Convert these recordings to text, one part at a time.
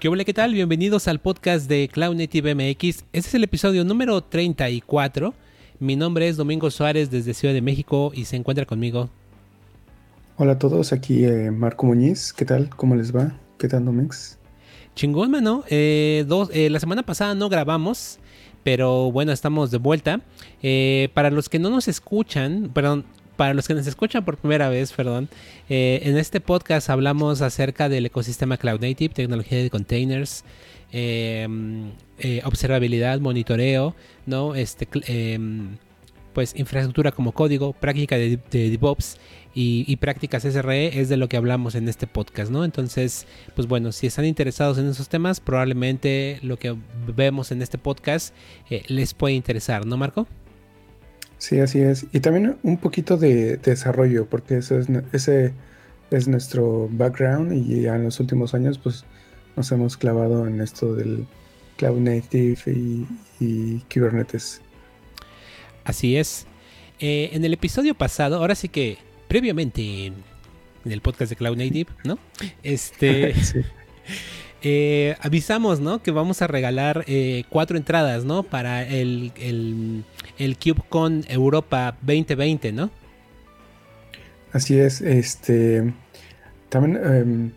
¿Qué hola, qué tal? Bienvenidos al podcast de Cloud Native MX. Este es el episodio número 34. Mi nombre es Domingo Suárez desde Ciudad de México y se encuentra conmigo. Hola a todos, aquí eh, Marco Muñiz. ¿Qué tal? ¿Cómo les va? ¿Qué tal, Domix? Chingón, mano. Eh, dos, eh, la semana pasada no grabamos, pero bueno, estamos de vuelta. para los que no nos escuchan, perdón, para los que nos escuchan por primera vez, perdón, eh, en este podcast hablamos acerca del ecosistema Cloud Native, tecnología de containers, em, eh, observabilidad, monitoreo, ¿no? Este, em, pues infraestructura como código, práctica de, DevOps y, prácticas SRE es de lo que hablamos en este podcast, ¿no? Entonces, pues bueno, si están interesados en esos temas, probablemente lo que vemos en este podcast eh, les puede interesar, ¿no, Marco? Sí, así es. Y también un poquito de, desarrollo, porque eso es, ese es nuestro background y ya en los últimos años pues nos hemos clavado en esto del Cloud Native y, Kubernetes. Así es. Eh, en el episodio pasado, ahora sí que previamente en, el podcast de Cloud Native, ¿no? Este... Eh, avisamos, ¿no? Que vamos a regalar eh, cuatro entradas, ¿no? Para el, el, el KubeCon Europa 2020, ¿no? Así es, este también em,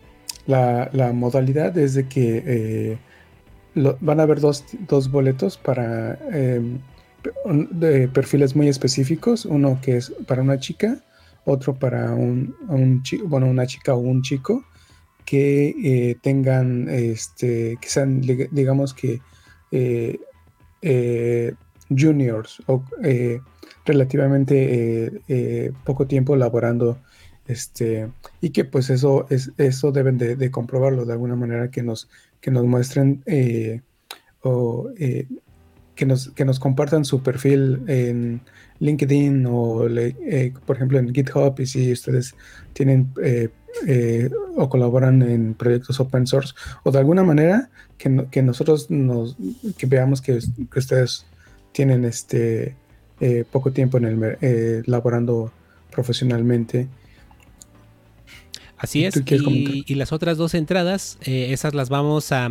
la, modalidad es de que eh, van a haber dos, boletos para em, de perfiles muy específicos, uno que es para una chica, otro para un, un bueno, una chica o un chico que eh, tengan, este, que sean, digamos que eh, juniors o eh, relativamente eh, eh, poco tiempo laborando este y que pues eso es eso deben de, comprobarlo de alguna manera que nos que nos muestren o que nos que nos compartan su perfil en LinkedIn o por ejemplo en GitHub y si ustedes tienen o colaboran en proyectos open source o de alguna manera que, que nosotros nos que veamos que, que ustedes tienen este eh, poco tiempo en el eh, laborando profesionalmente. Así es. Y, las otras dos entradas, eh, esas las vamos a...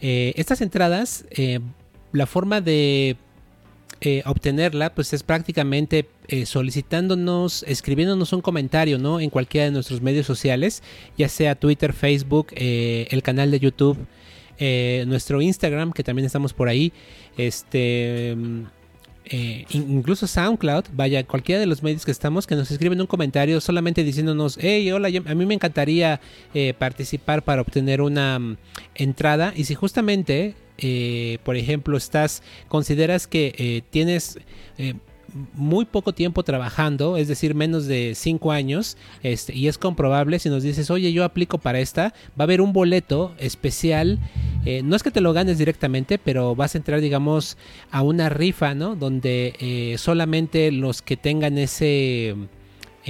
estas entradas, la forma de obtenerla, pues es prácticamente solicitándonos, escribiéndonos un comentario, ¿no? En cualquiera de nuestros medios sociales, ya sea Twitter, Facebook, el canal de YouTube, nuestro Instagram, que también estamos por ahí, este. Eh, incluso SoundCloud, vaya, cualquiera de los medios que estamos, que nos escriben un comentario solamente diciéndonos, hey, hola, a mí me encantaría eh, participar para obtener una mm, entrada. Y si justamente, eh, por ejemplo, estás, consideras que tienes muy poco tiempo trabajando, es decir, menos de 5 años, este, y es comprobable si nos dices, oye, yo aplico para esta, va a haber un boleto especial, eh, no es que te lo ganes directamente, pero vas a entrar, digamos, a una rifa, ¿no? Donde eh, solamente los que tengan ese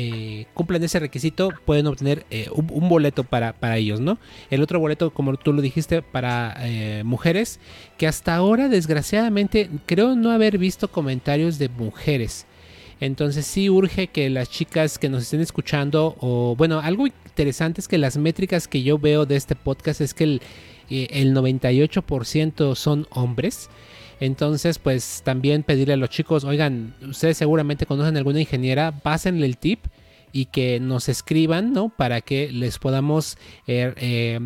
eh, cumplen ese requisito pueden obtener eh, un, boleto para, ellos, ¿no? El otro boleto, como tú lo dijiste, para eh, mujeres, que hasta ahora desgraciadamente creo no haber visto comentarios de mujeres. Entonces sí urge que las chicas que nos estén escuchando, o bueno, algo interesante es que las métricas que yo veo de este podcast es que el, el 98% son hombres. Entonces, pues también pedirle a los chicos, oigan, ustedes seguramente conocen alguna ingeniera, pásenle el tip y que nos escriban, ¿no? Para que les podamos, eh, eh,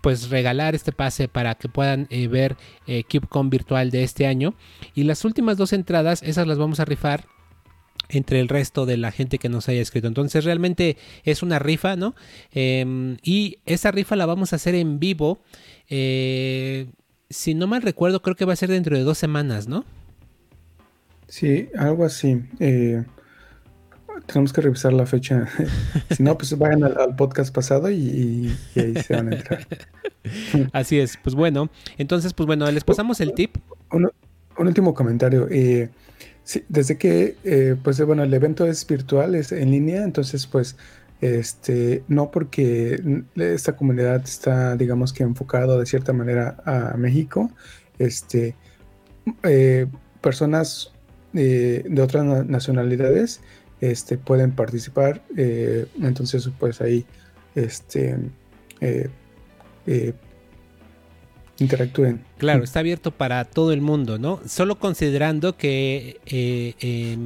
pues, regalar este pase para que puedan eh, ver KubeCon virtual de este año. Y las últimas dos entradas, esas las vamos a rifar entre el resto de la gente que nos haya escrito. Entonces realmente es una rifa, ¿no? Em, y esa rifa la vamos a hacer en vivo si no mal recuerdo, creo que va a ser dentro de dos semanas, ¿no? Sí, algo así. Eh, tenemos que revisar la fecha. si no, pues vayan al, podcast pasado y, ahí se van a entrar. así es, pues bueno. Entonces, pues bueno, les pasamos el tip. Un, último comentario. Eh, desde que, eh, pues bueno, el evento es virtual, es en línea, entonces pues este, no porque esta comunidad está, digamos que enfocado de cierta manera a México, este, eh, personas eh, de otras nacionalidades este, pueden participar. Eh, entonces, pues ahí, este, interactúen. Claro, está abierto para todo el mundo, ¿no? Solo considerando que eh,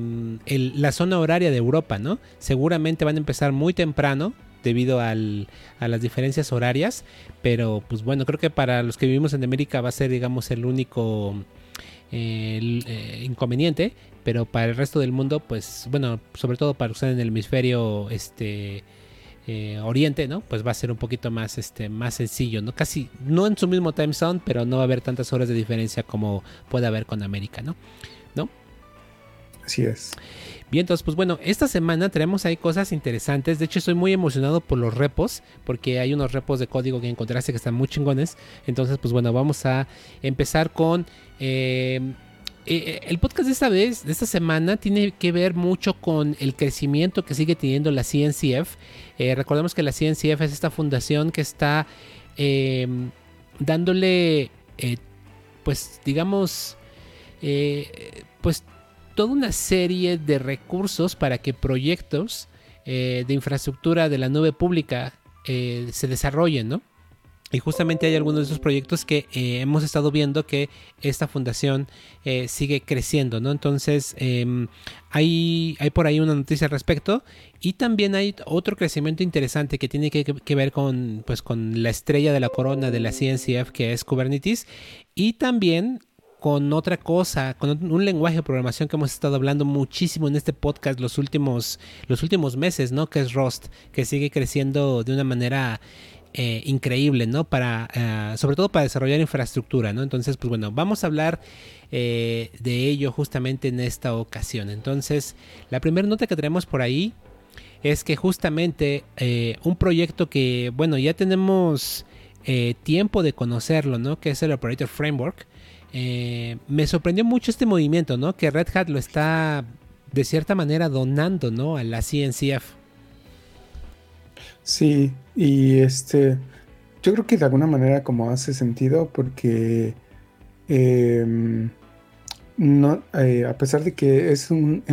la zona horaria de Europa, ¿no? Seguramente van a empezar muy temprano debido a las diferencias horarias, pero pues bueno, creo que para los que vivimos en América va a ser, digamos, el único eh, inconveniente, pero para el resto del mundo, pues bueno, sobre todo para usar en el hemisferio este eh, Oriente, ¿no? Pues va a ser un poquito más, este, más sencillo, ¿no? Casi, no en su mismo time zone, pero no va a haber tantas horas de diferencia como puede haber con América, ¿no? ¿No? Así es. Bien, entonces, pues bueno, esta semana tenemos ahí cosas interesantes. De hecho, estoy muy emocionado por los repos, porque hay unos repos de código que encontraste que están muy chingones. Entonces, pues bueno, vamos a empezar con eh, eh, eh, el podcast de esta vez, de esta semana, tiene que ver mucho con el crecimiento que sigue teniendo la CNCF. Eh, recordemos que la CNCF es esta fundación que está em, dándole, pues digamos, pues toda una serie de recursos para que proyectos de infraestructura de la nube pública se desarrollen, ¿no? Y justamente hay algunos de esos proyectos que eh, hemos estado viendo que esta fundación eh, sigue creciendo, ¿no? Entonces, em, hay, hay por ahí una noticia al respecto. Y también hay otro crecimiento interesante que tiene que, ver con, pues, con la estrella de la corona de la CNCF, que es Kubernetes. Y también con otra cosa, con un lenguaje de programación que hemos estado hablando muchísimo en este podcast los últimos, los últimos meses, ¿no? Que es Rust, que sigue creciendo de una manera eh, increíble, ¿no? Para, eh, sobre todo para desarrollar infraestructura, ¿no? Entonces, pues bueno, vamos a hablar eh, de ello justamente en esta ocasión. Entonces, la primera nota que tenemos por ahí es que justamente un proyecto que, bueno, ya tenemos tiempo de conocerlo, ¿no? Que es el Operator Framework. me sorprendió mucho este movimiento, ¿no? Que Red Hat lo está de cierta manera donando, ¿no? A la CNCF. Sí, y este, yo creo que de alguna manera como hace sentido porque em, no, eh, a pesar de que es un,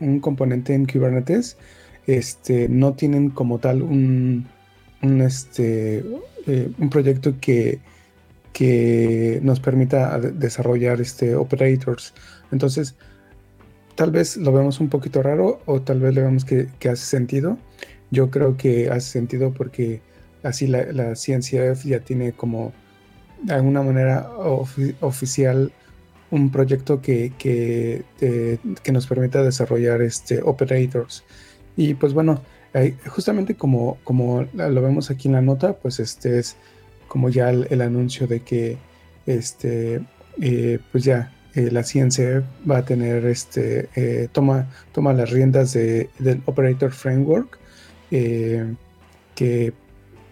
un, componente en Kubernetes, este, no tienen como tal un, un, este, eh, un proyecto que, que nos permita desarrollar este, operators. Entonces, tal vez lo vemos un poquito raro o tal vez le vemos que, que hace sentido yo creo que hace sentido porque así la, la CNCF ya tiene como de alguna manera oficial un proyecto que, que, nos permita desarrollar este operators. Y pues bueno, justamente como, como lo vemos aquí en la nota, pues este es como ya el, anuncio de que este eh, pues ya eh, la CNCF va a tener este eh, toma, toma las riendas de, del operator framework eh, que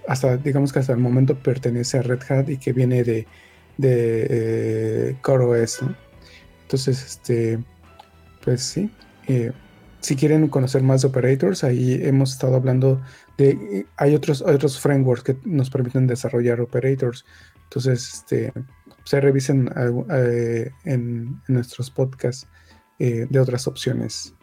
hasta, digamos que hasta el momento pertenece a Red Hat y que viene de, de eh, CoreOS. Entonces, este, pues sí, eh, si quieren conocer más de operators, ahí hemos estado hablando de, hay otros, otros frameworks que nos permiten desarrollar operators. Entonces, este, se revisen en, en, nuestros podcasts de otras opciones.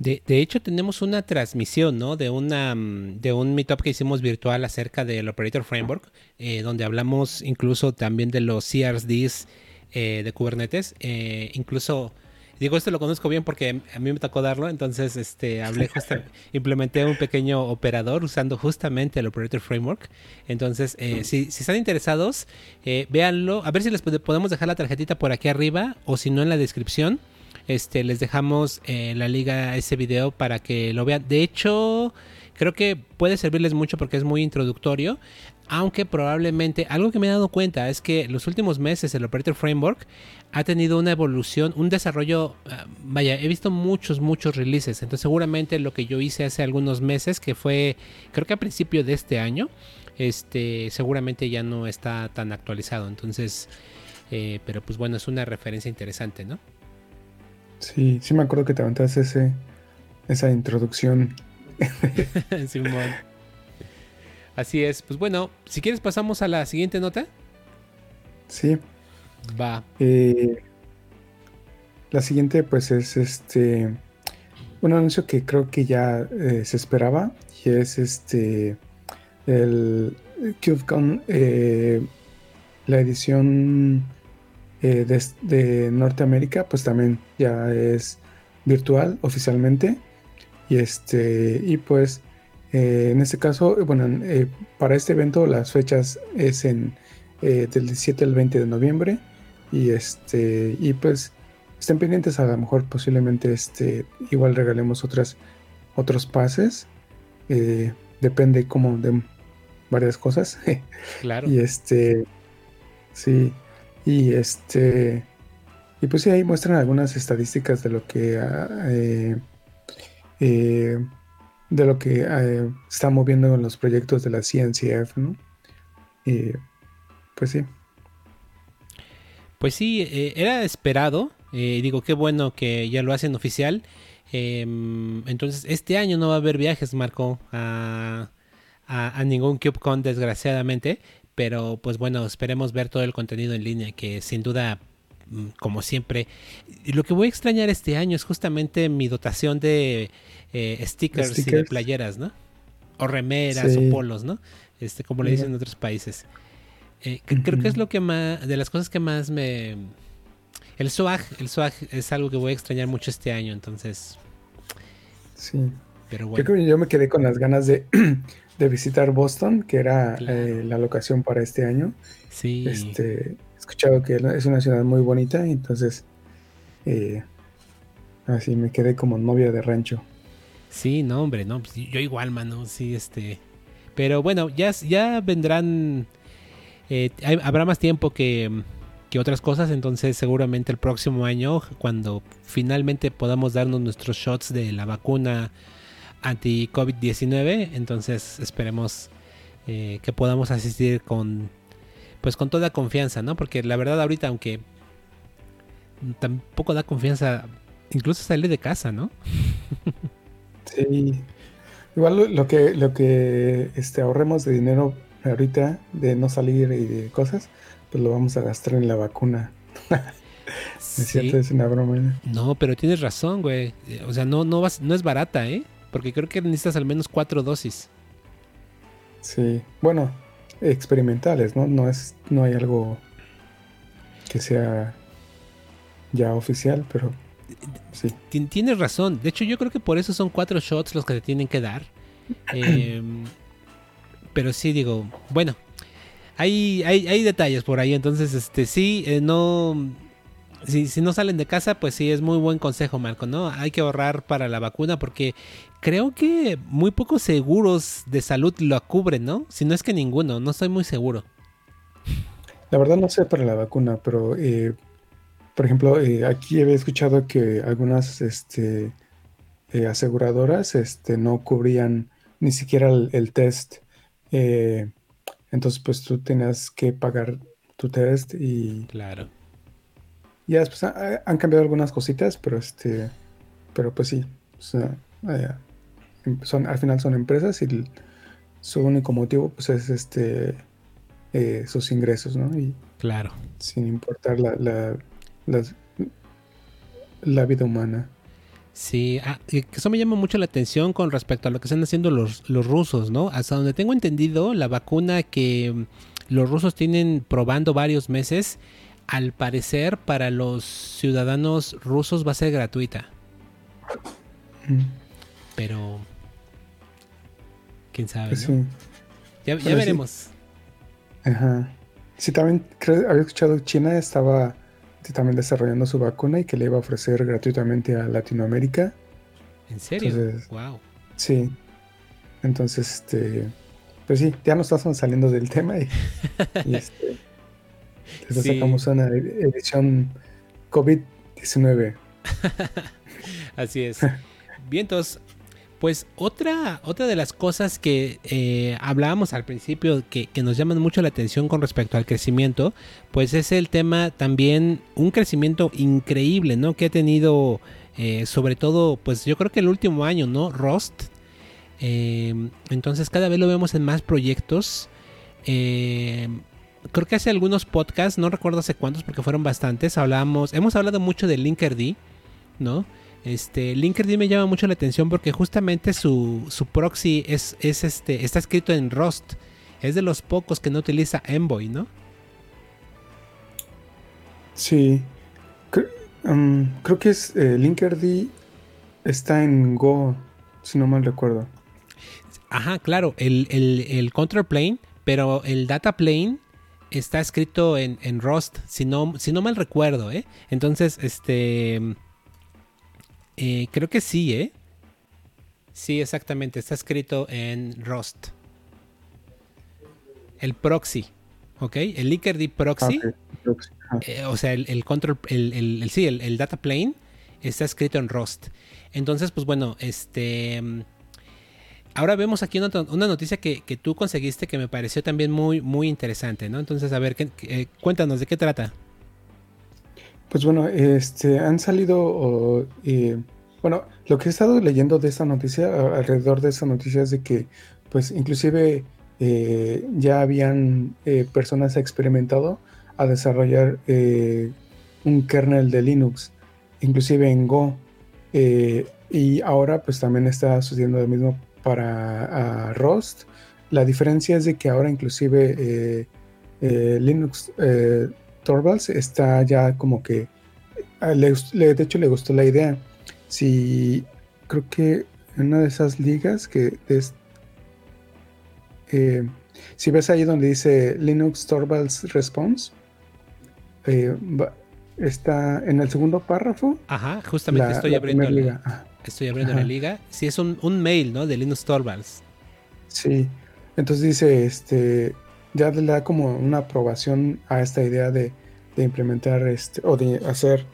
De, de, hecho, tenemos una transmisión, ¿no? De, una, mm, de un meetup que hicimos virtual acerca del Operator Framework, eh, donde hablamos incluso también de los CRDs eh, de Kubernetes. Eh, incluso, digo, esto lo conozco bien porque a mí me tocó darlo, entonces este, hablé implementé un pequeño operador usando justamente el Operator Framework. Entonces, si, si, están interesados, véanlo. A ver si les podemos dejar la tarjetita por aquí arriba o si no en la descripción. Este, les dejamos en la liga ese video para que lo vean. De hecho, creo que puede servirles mucho porque es muy introductorio. Aunque probablemente algo que me he dado cuenta es que los últimos meses el Operator Framework ha tenido una evolución, un desarrollo. Ah, vaya, he visto muchos, muchos releases. Entonces, seguramente lo que yo hice hace algunos meses, que fue creo que a principio de este año, este, seguramente ya no está tan actualizado. Entonces, eh, pero pues bueno, es una referencia interesante, ¿no? Sí, sí me acuerdo que te aventaste ese, esa introducción. Así es. Pues bueno, si quieres pasamos a la siguiente nota. Sí. Va. Eh, la siguiente pues es este un anuncio que creo que ya eh, se esperaba y es este el, CubeCon, eh, la edición eh, de, Norteamérica, pues también ya es virtual oficialmente. Y este, y pues en este caso, bueno, para este evento las fechas es en del 17 al 20 de noviembre. Y este, y pues estén pendientes, a lo mejor posiblemente este, igual regalemos otras, otros pases. depende como de varias cosas. Claro. y este, sí, y este, y pues sí, ahí muestran algunas estadísticas de lo que, ah, eh, eh, de lo que eh, está moviendo en los proyectos de la CNCF, ¿no? Y pues sí. Pues sí, era esperado. digo, qué bueno que ya lo hacen oficial. Em, entonces, este año no va a haber viajes, Marco, a, a, ningún CubeCon, desgraciadamente. Pero pues bueno, esperemos ver todo el contenido en línea, que sin duda, mm, como siempre, lo que voy a extrañar este año es justamente mi dotación de eh, stickers, y de playeras, ¿no? O remeras o polos, ¿no? Este, como le dicen en otros países. Eh, creo que es lo que más, de las cosas que más me... El swag, el swag es algo que voy a extrañar mucho este año, entonces... Sí. Pero bueno. Yo creo que yo me quedé con las ganas de de visitar Boston, que era eh, la locación para este año. Sí. Este, he escuchado que es una ciudad muy bonita, entonces eh, así me quedé como novia de rancho. Sí, no, hombre, no, pues, yo igual, mano, sí, este. Pero bueno, ya, ya vendrán, eh, habrá más tiempo que, que otras cosas, entonces seguramente el próximo año, cuando finalmente podamos darnos nuestros shots de la vacuna anti-COVID-19. Entonces esperemos eh, que podamos asistir con pues con toda confianza, ¿no? Porque la verdad ahorita, aunque tampoco da confianza, incluso salir de casa, ¿no? sí. Igual lo que, lo que este, ahorremos de dinero ahorita, de no salir y de cosas, pues lo vamos a gastar en la vacuna. sí. es una broma. No, pero tienes razón, güey. O sea, no, no, vas, no es barata, ¿eh? Porque creo que necesitas al menos cuatro dosis. Sí, bueno, experimentales, ¿no? No, es, no hay algo que sea ya oficial, pero sí. Tienes razón. De hecho, yo creo que por eso son cuatro shots los que te tienen que dar. Em, pero sí, digo, bueno, hay, hay, hay, detalles por ahí. Entonces, este sí, eh, no si, si, no salen de casa, pues sí, es muy buen consejo, Marco, ¿no? Hay que ahorrar para la vacuna porque creo que muy pocos seguros de salud lo cubren, ¿no? Si no es que ninguno, no estoy muy seguro. La verdad no sé para la vacuna, pero eh, por ejemplo, eh, aquí había escuchado que algunas este, eh, aseguradoras este, no cubrían ni siquiera el, test. entonces, pues tú tenías que pagar tu test y... Claro ya después han cambiado algunas cositas, pero este, pero pues sí, son, al final son empresas y su único motivo pues es este eh, sus ingresos, ¿no? Y claro. Sin importar la, la, la, vida humana. Sí, ah, eso me llama mucho la atención con respecto a lo que están haciendo los, los rusos, ¿no? Hasta donde tengo entendido, la vacuna que los rusos tienen probando varios meses al parecer para los ciudadanos rusos va a ser gratuita. Mm. Pero quién sabe. Pues ya, veremos. Ajá. Sí, también creo, había escuchado que China estaba también desarrollando su vacuna y que le iba a ofrecer gratuitamente a Latinoamérica. ¿En serio? wow. Sí. Entonces, este, pues sí, ya nos estamos saliendo del tema y, y este, sacamos una edición COVID-19. Así es. Vientos. Pues otra, otra de las cosas que eh, hablábamos al principio que, nos llaman mucho la atención con respecto al crecimiento, pues es el tema también, un crecimiento increíble, ¿no? Que ha tenido, eh, sobre todo, pues yo creo que el último año, ¿no? Rust. Eh, entonces cada vez lo vemos en más proyectos creo que hace algunos podcasts, no recuerdo hace cuántos porque fueron bastantes, hablábamos, hemos hablado mucho de Linkerd, ¿no? Este, Linkerd me llama mucho la atención porque justamente su, su proxy es, es este, está escrito en Rust. es de los pocos que no utiliza Envoy, ¿no? Sí. Um, creo que es eh, Linkerd está en Go, si no mal recuerdo. Ajá, claro, el, el, control plane, pero el data plane está escrito en, Rust, si no, si no mal recuerdo, ¿eh? Entonces, este... Eh, creo que sí, ¿eh? Sí, exactamente, está escrito en Rust. El proxy, ¿ok? El Linkerd proxy. Eh, o sea, el, control, el, el, sí, el, data plane está escrito en Rust. Entonces, pues bueno, este... Ahora vemos aquí una, noticia que, tú conseguiste que me pareció también muy, muy interesante, ¿no? Entonces, a ver, eh, cuéntanos, ¿de qué trata? Pues bueno, este, han salido, bueno, lo que he estado leyendo de esta noticia, alrededor de esta noticia es de que, pues, inclusive eh, ya habían eh, personas experimentado a desarrollar un kernel de Linux, inclusive en Go, y ahora pues también está sucediendo lo mismo para Rust. La diferencia es de que ahora inclusive eh, eh, Linux eh, Torvalds está ya como que, de hecho le gustó la idea. Si creo que en una de esas ligas que es, si ves ahí donde dice Linux Torvalds Response, está en el segundo párrafo. Ajá, justamente estoy abriendo. La liga. Estoy abriendo la liga. Sí, es un, mail, ¿no? De Linux Torvalds. Sí. Entonces dice, este, ya le da como una aprobación a esta idea de, implementar este, o de hacer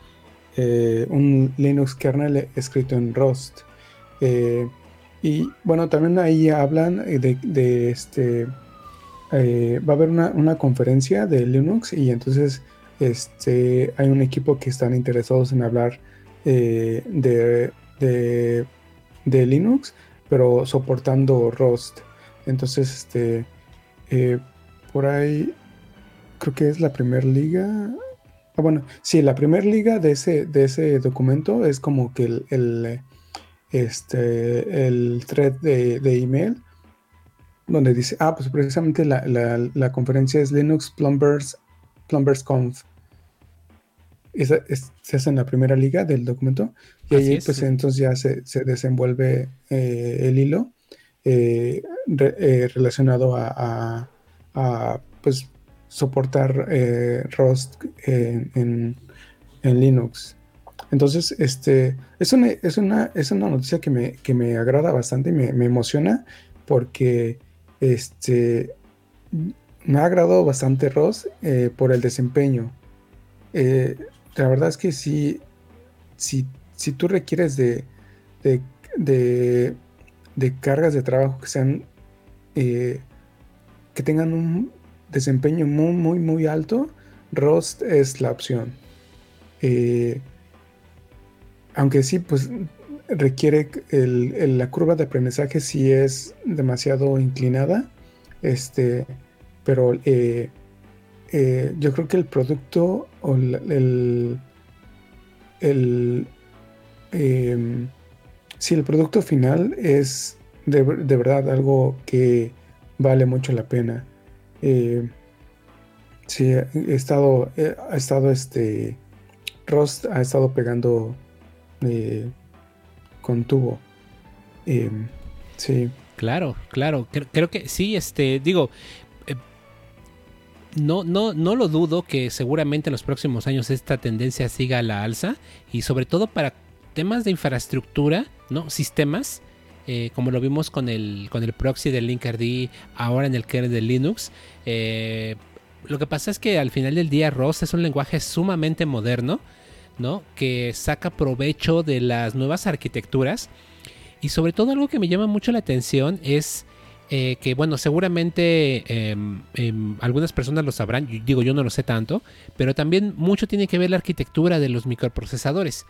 eh, un Linux kernel escrito en Rust. Eh, y bueno, también ahí hablan de, este, eh, va a haber una, conferencia de Linux y entonces este, hay un equipo que están interesados en hablar de de, Linux, pero soportando Rust. Entonces, este, eh, por ahí, creo que es la primera liga. Ah, bueno, sí, la primera liga de ese, de ese documento es como que el, este, el thread de, email, donde dice, ah, pues precisamente la, conferencia es Linux Plumbers, Plumbers Conf se hace en la primera liga del documento y ahí pues entonces ya se, desenvuelve eh, el hilo eh, eh, relacionado a, pues soportar Rust en, Linux. Entonces, este, es una, es una, es una noticia que me, que me agrada bastante y me, emociona porque este, me ha agradado bastante Rust por el desempeño la verdad es que sí, si, si tú requieres de, de, cargas de trabajo que sean, eh, que tengan un desempeño muy, muy, muy alto, Rust es la opción. Eh, aunque sí, pues requiere la curva de aprendizaje si es demasiado inclinada, este, pero eh, eh, yo creo que el producto o el, el, em, si el producto final es de, verdad algo que vale mucho la pena. Eh, sí, estado, ha estado este, Rust ha estado pegando eh, con tubo. Em, sí. Claro, claro. creo, que sí, este, digo, no, no, no lo dudo que seguramente en los próximos años esta tendencia siga a la alza y sobre todo para temas de infraestructura, ¿no? Sistemas, eh, como lo vimos con el, con el proxy del Linkerd, ahora en el kernel de Linux. Eh, lo que pasa es que al final del día ROS es un lenguaje sumamente moderno, ¿no? Que saca provecho de las nuevas arquitecturas. Y sobre todo algo que me llama mucho la atención es eh, que bueno, seguramente em, em, algunas personas lo sabrán, digo yo no lo sé tanto, pero también mucho tiene que ver la arquitectura de los microprocesadores.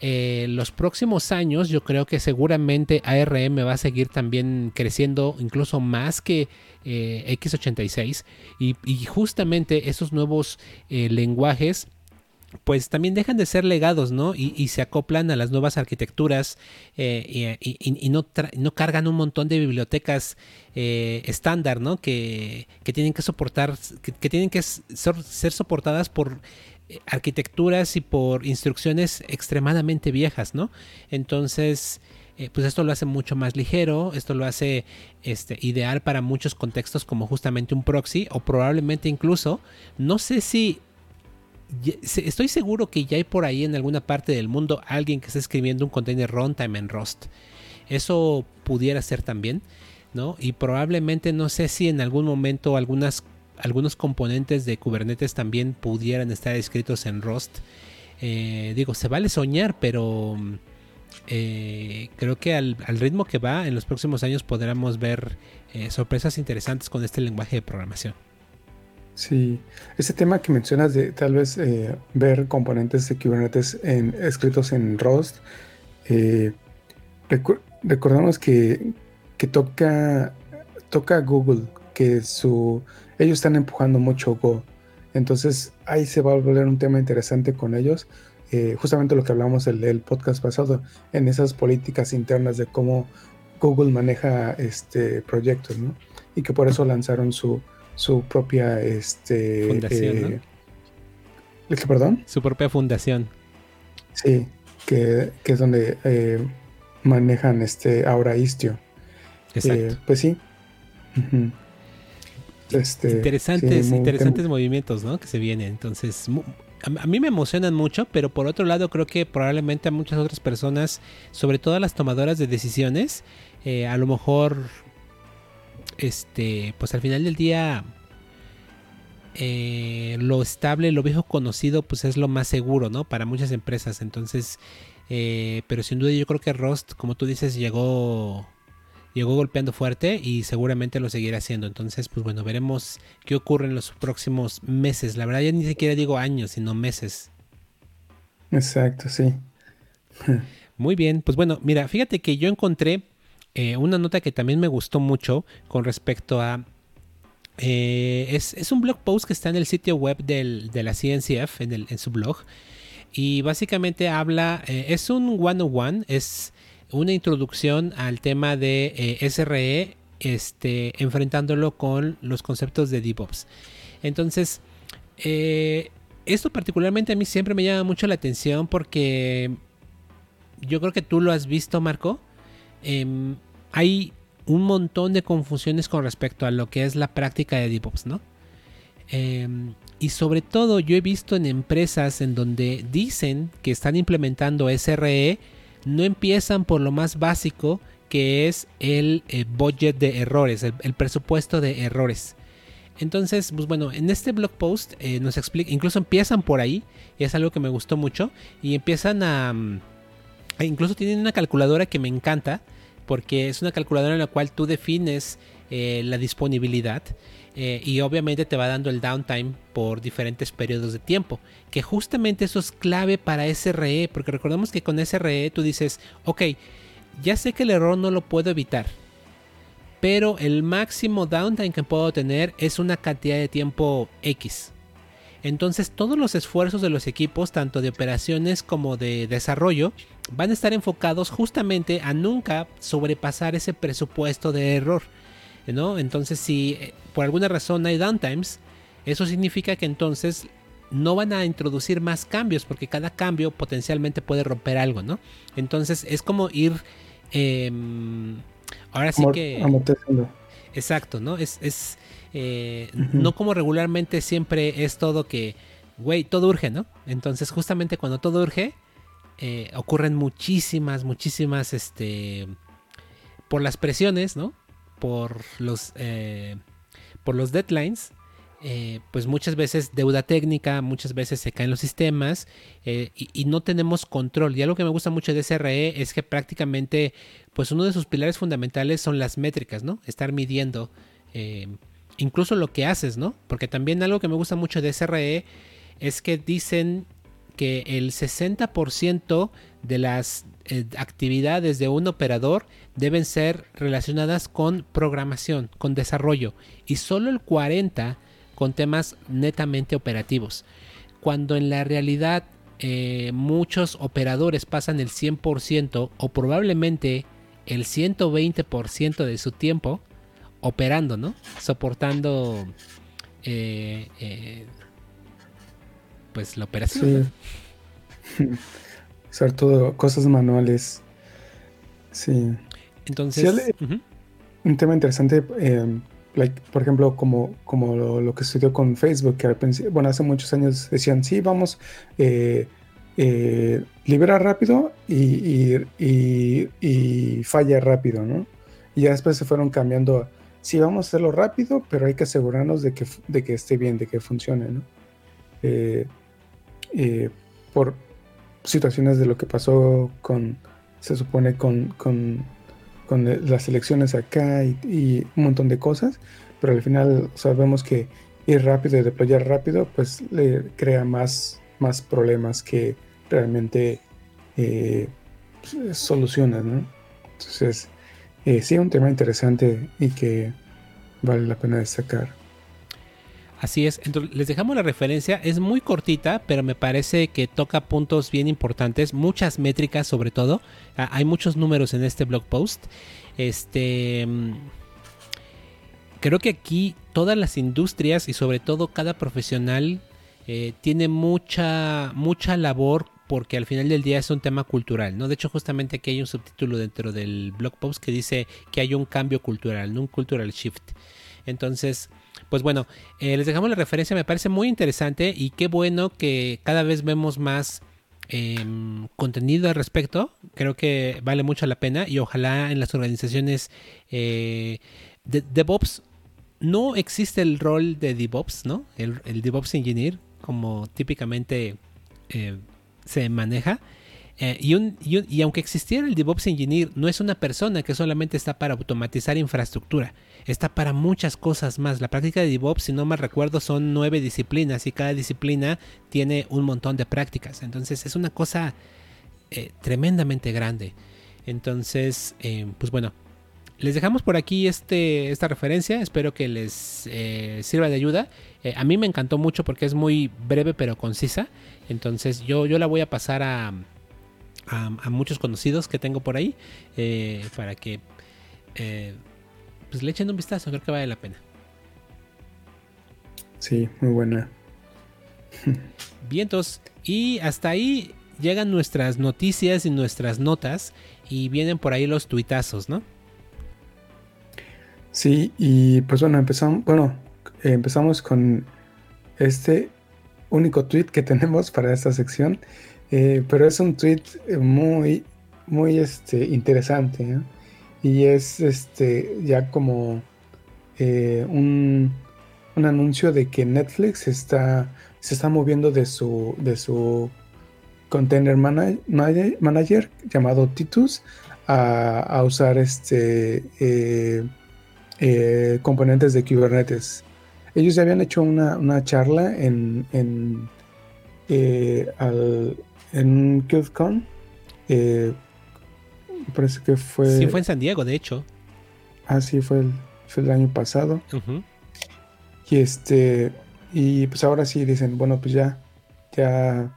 Eh, los próximos años yo creo que seguramente ARM va a seguir también creciendo incluso más que eh, x86 y, y, justamente esos nuevos lenguajes pues también dejan de ser legados, ¿no? Y, se acoplan a las nuevas arquitecturas eh, y, no, cargan un montón de bibliotecas eh, estándar, ¿no? Que, tienen que soportar, que, tienen que ser, soportadas por eh, arquitecturas y por instrucciones extremadamente viejas, ¿no? Entonces, pues esto lo hace mucho más ligero, esto lo hace este, ideal para muchos contextos como justamente un proxy o probablemente incluso, no sé si estoy seguro que ya hay por ahí en alguna parte del mundo alguien que está escribiendo un container runtime en Rust. Eso pudiera ser también, ¿no? Y probablemente no sé si en algún momento algunos componentes de Kubernetes también pudieran estar escritos en Rust. Eh, digo, se vale soñar, pero eh, creo que al, ritmo que va en los próximos años podremos ver eh, sorpresas interesantes con este lenguaje de programación. Sí, ese tema que mencionas de tal vez eh, ver componentes de Kubernetes en, escritos en Rust, eh, recordamos que, toca, toca Google, que su, ellos están empujando mucho Go. Entonces ahí se va a volver un tema interesante con ellos. Eh, justamente lo que hablamos el, el podcast pasado, en esas políticas internas de cómo Google maneja este proyectos, ¿no? Y que por eso lanzaron su, su propia este, fundación. Eh, ¿Perdón? Su propia fundación. Sí, que, es donde eh, manejan este ahora Istio. Exacto. Eh, pues sí. este, interesantes, interesantes movimientos, ¿no? Que se vienen. Entonces, a, mí me emocionan mucho, pero por otro lado creo que probablemente a muchas otras personas, sobre todo a las tomadoras de decisiones, a lo mejor este, pues al final del día, eh, lo estable, lo viejo conocido, pues es lo más seguro, ¿no? Para muchas empresas. Entonces, eh, pero sin duda yo creo que Rust, como tú dices, llegó, llegó golpeando fuerte y seguramente lo seguirá haciendo. Entonces, pues bueno, veremos qué ocurre en los próximos meses. La verdad ya ni siquiera digo años, sino meses. Exacto, sí. Muy bien, pues bueno, mira, fíjate que yo encontré eh, una nota que también me gustó mucho con respecto a... Eh, es, un blog post que está en el sitio web de la CNCF, en, su blog. Y básicamente habla, eh, es un one-on-one, es una introducción al tema de SRE, este, enfrentándolo con los conceptos de DevOps. Entonces, esto particularmente a mí siempre me llama mucho la atención porque yo creo que tú lo has visto, Marco. Em, hay un montón de confusiones con respecto a lo que es la práctica de DevOps, ¿no? Em, y sobre todo yo he visto en empresas en donde dicen que están implementando SRE, no empiezan por lo más básico que es el eh, budget de errores, el, presupuesto de errores. Entonces, pues bueno, en este blog post eh, nos explica, incluso empiezan por ahí, y es algo que me gustó mucho, y empiezan a... Mm, incluso tienen una calculadora que me encanta, porque es una calculadora en la cual tú defines eh, la disponibilidad eh, y obviamente te va dando el downtime por diferentes periodos de tiempo, que justamente eso es clave para SRE, porque recordemos que con SRE tú dices, ok, ya sé que el error no lo puedo evitar, pero el máximo downtime que puedo tener es una cantidad de tiempo X. Entonces todos los esfuerzos de los equipos, tanto de operaciones como de desarrollo, van a estar enfocados justamente a nunca sobrepasar ese presupuesto de error. ¿no? Entonces si eh, por alguna razón hay downtimes, eso significa que entonces no van a introducir más cambios porque cada cambio potencialmente puede romper algo, ¿no? Entonces es como ir... Em, ahora sí que... Exacto, ¿no? Es, es eh, no como regularmente siempre es todo que, güey, todo urge, ¿no? Entonces justamente cuando todo urge, eh, ocurren muchísimas, muchísimas, este, por las presiones, ¿no? Por los, eh, por los deadlines, pues muchas veces deuda técnica, muchas veces se caen los sistemas y, y, no tenemos control. Y algo que me gusta mucho de SRE es que prácticamente, pues uno de sus pilares fundamentales son las métricas, ¿no? Estar midiendo incluso lo que haces, ¿no? Porque también algo que me gusta mucho de SRE es que dicen que el 60% de las eh, actividades de un operador deben ser relacionadas con programación, con desarrollo, y solo el 40% con temas netamente operativos. cuando en la realidad eh, muchos operadores pasan el 100% o probablemente el 120% de su tiempo operando, ¿no? Soportando eh, eh, pues la operación. Sí. Sobre todo cosas manuales. Sí. Entonces, un tema interesante, eh, por ejemplo, como, como lo, que sucedió con Facebook, que al bueno, hace muchos años decían, sí, vamos, eh, libera rápido y, y, falla rápido, ¿no? Y ya después se fueron cambiando, sí, vamos a hacerlo rápido, pero hay que asegurarnos de que, de que esté bien, de que funcione, ¿no? por situaciones de lo que pasó con, se supone, con, con las elecciones acá y, un montón de cosas, pero al final sabemos que ir rápido y deployar rápido pues le crea más, más problemas que realmente eh, ¿no? Entonces, eh, sí, un tema interesante y que vale la pena destacar. Así es, entonces les dejamos la referencia, es muy cortita, pero me parece que toca puntos bien importantes, muchas métricas sobre todo, ah, hay muchos números en este blog post. Este mm, creo que aquí todas las industrias y sobre todo cada profesional eh, tiene mucha mucha labor porque al final del día es un tema cultural, ¿no? De hecho, justamente aquí hay un subtítulo dentro del blog post que dice que hay un cambio cultural, un cultural shift. Entonces, pues bueno, eh, les dejamos la referencia, me parece muy interesante y qué bueno que cada vez vemos más em, contenido al respecto. Creo que vale mucho la pena y ojalá en las organizaciones eh, de DevOps no existe el rol de DevOps, ¿no? El, DevOps Engineer, como típicamente eh, se maneja. y, y, aunque existiera el DevOps Engineer, no es una persona que solamente está para automatizar infraestructura está para muchas cosas más. La práctica de DevOps, si no mal recuerdo, son nueve disciplinas y cada disciplina tiene un montón de prácticas. Entonces es una cosa eh, tremendamente grande. Entonces, eh, pues bueno, les dejamos por aquí este, esta referencia. Espero que les eh, sirva de ayuda. a mí me encantó mucho porque es muy breve pero concisa. Entonces yo, yo la voy a pasar a, a, muchos conocidos que tengo por ahí para que pues le echen un vistazo, creo que vale la pena. Sí, muy buena. Vientos. Y hasta ahí llegan nuestras noticias y nuestras notas. Y vienen por ahí los tuitazos, ¿no? Sí, y pues bueno, empezamos, bueno, empezamos con este único tweet que tenemos para esta sección. Eh, pero es un tweet muy, muy este, interesante. ¿no? y es este ya como eh, un, anuncio de que Netflix está, se está moviendo de su, de su container manager, llamado Titus a, usar este eh, eh, componentes de Kubernetes. Ellos ya habían hecho una, charla en, en, al, en KubeCon parece que fue. Sí, fue en San Diego, de hecho. Ah, sí, fue el, fue el año pasado. Y este. Y pues ahora sí dicen, bueno, pues ya. Ya.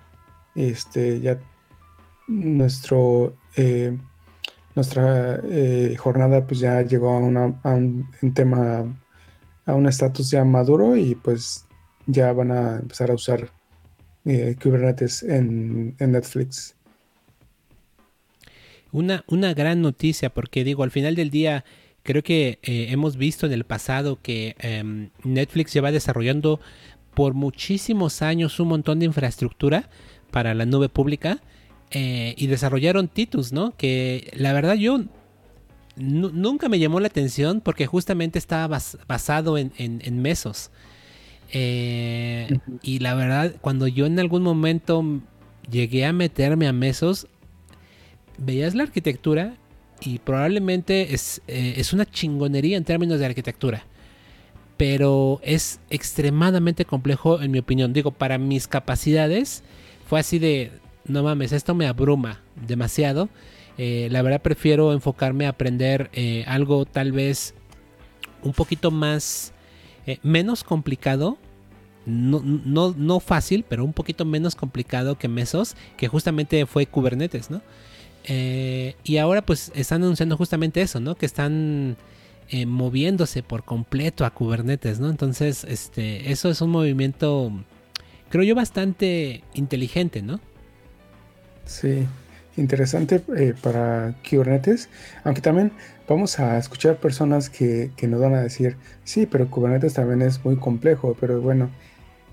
Este. Ya. Nuestro. Eh, nuestra eh, jornada pues ya llegó a, una, a un, tema. A un estatus ya maduro y pues ya van a empezar a usar eh, Kubernetes en, Netflix una, una gran noticia porque digo, al final del día creo que eh, hemos visto en el pasado que em, Netflix lleva desarrollando por muchísimos años un montón de infraestructura para la nube pública eh, y desarrollaron Titus, ¿no? Que la verdad yo nunca me llamó la atención porque justamente estaba basado en, en, mesos. Eh, y la verdad, cuando yo en algún momento llegué a meterme a mesos, veías la arquitectura y probablemente es, eh, es una chingonería en términos de arquitectura. Pero es extremadamente complejo en mi opinión. Digo, para mis capacidades fue así de, no mames, esto me abruma demasiado. Eh, la verdad prefiero enfocarme a aprender eh, algo tal vez un poquito más, menos complicado no, no, no fácil, pero un poquito menos complicado que Mesos, que justamente fue Kubernetes, ¿no? Eh, y ahora pues están anunciando justamente eso, ¿no? Que están eh, moviéndose por completo a Kubernetes, ¿no? Entonces, este, eso es un movimiento, creo yo, bastante inteligente, ¿no? Sí, interesante eh, para Kubernetes, aunque también vamos a escuchar personas que, que, nos van a decir, sí, pero Kubernetes también es muy complejo, pero bueno,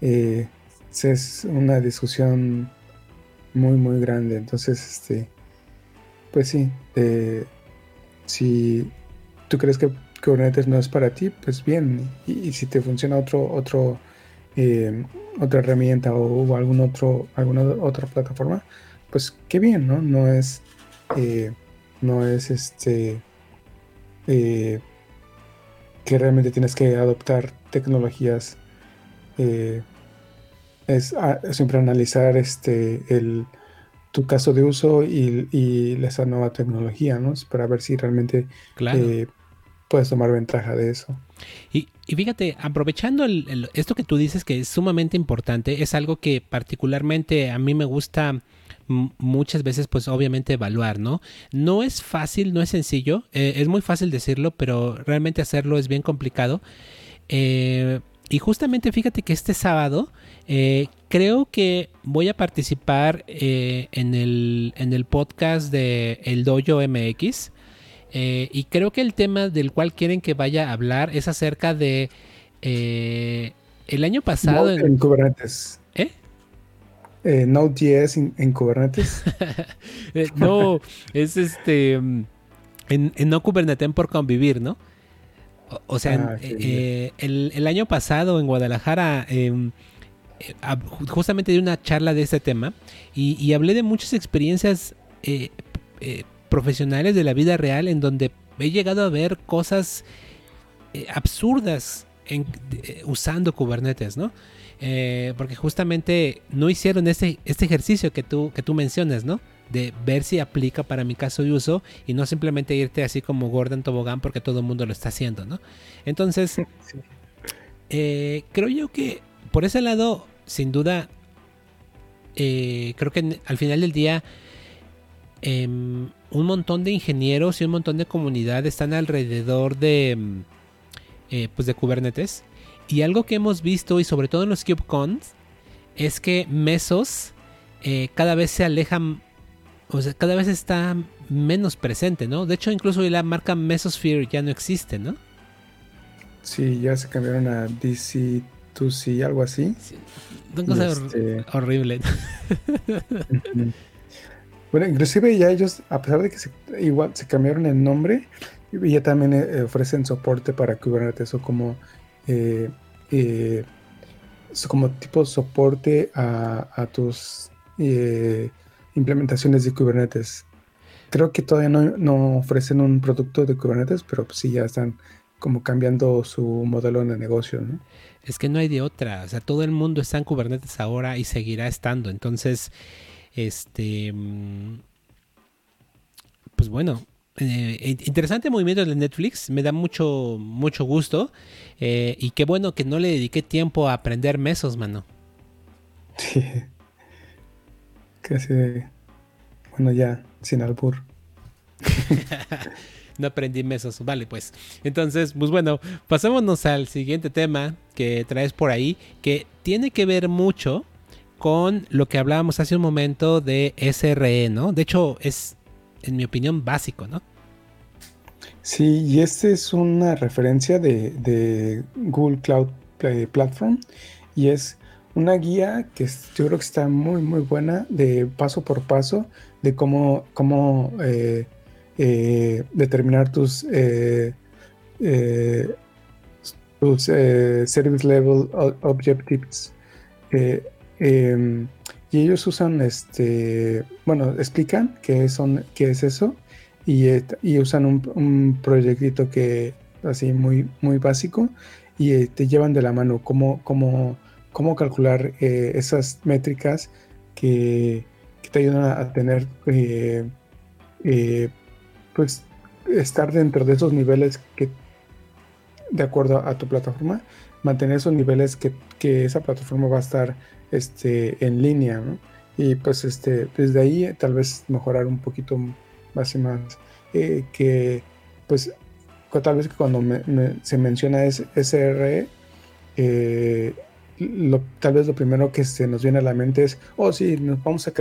es una discusión muy, muy grande, entonces, este pues sí, eh, si tú crees que Kubernetes no es para ti, pues bien, y, si te funciona otro, otro, eh, otra herramienta o, algún otro, alguna otra plataforma, pues qué bien, ¿no? No es, eh, no es este, que realmente tienes que adoptar tecnologías. es ah, siempre analizar este el tu caso de uso y, esa nueva tecnología, ¿no? Para ver si realmente eh, puedes tomar ventaja de eso. Y, fíjate, aprovechando esto que tú dices que es sumamente importante, es algo que particularmente a mí me gusta muchas veces pues obviamente evaluar, ¿no? No es fácil, no es sencillo, eh, es muy fácil decirlo, pero realmente hacerlo es bien complicado. Eh, y justamente fíjate que este sábado eh, creo que voy a participar eh, en, el, en, el, podcast de El Dojo MX. Eh, y creo que el tema del cual quieren que vaya a hablar es acerca de el año pasado. en, Kubernetes. ¿Eh? Node.js en, Kubernetes. no, es este. En, en no Kubernetes por convivir, ¿no? O, sea, ah, el, año pasado en Guadalajara em, eh, justamente de una charla de este tema y, hablé de muchas experiencias eh, eh, profesionales de la vida real en donde he llegado a ver cosas absurdas usando Kubernetes, ¿no? Porque justamente no hicieron este, este ejercicio que tú, que tú mencionas, ¿no? De ver si aplica para mi caso de uso y no simplemente irte así como Gordon Tobogán porque todo el mundo lo está haciendo, ¿no? Entonces, creo yo que por ese lado sin duda, eh, creo que al final del día, em, un montón de ingenieros y un montón de comunidad están alrededor de, eh, pues de Kubernetes. Y algo que hemos visto, y sobre todo en los KubeCons, es que Mesos eh, cada vez se alejan, o sea, cada vez está menos presente, ¿no? De hecho, incluso la marca Mesosphere ya no existe, ¿no? Sí, ya se cambiaron a DC tú sí, algo así. Sí. Una este, horrible. bueno, inclusive ya ellos, a pesar de que igual se cambiaron el nombre, ya también eh, ofrecen soporte para Kubernetes o como eh, eh, como tipo soporte a, tus implementaciones de Kubernetes. Creo que todavía no, no, ofrecen un producto de Kubernetes, pero pues sí ya están como cambiando su modelo de negocio, ¿no? Es que no hay de otra, o sea, todo el mundo está en Kubernetes ahora y seguirá estando. Entonces, este, mm, pues bueno, eh, interesante movimiento de Netflix, me da mucho, mucho gusto eh, y qué bueno que no le dediqué tiempo a aprender mesos, mano. Sí, casi, bueno, ya, sin albur. no aprendí mesos. Vale, pues. Entonces, pues bueno, pasémonos al siguiente tema que traes por ahí, que tiene que ver mucho con lo que hablábamos hace un momento de SRE, ¿no? De hecho, es, en mi opinión, básico, ¿no? Sí, y esta es una referencia de, Google Cloud Platform y es una guía que yo creo que está muy, muy buena de paso por paso de cómo, cómo eh, eh, determinar tus, eh, eh, tus service level objectives. Em, y ellos usan, este, bueno, explican qué, son, qué es eso y, usan un, proyectito que así muy, muy básico y te llevan de la mano cómo, cómo, cómo calcular esas métricas que, te ayudan a, tener pues estar dentro de esos niveles que de acuerdo a tu plataforma mantener esos niveles que, que, esa plataforma va a estar este, en línea. Y pues este, desde ahí tal vez mejorar un poquito más y más. Eh, que pues tal vez cuando se menciona SRE, eh, tal vez lo primero que se nos viene a la mente es, oh sí, nos vamos a,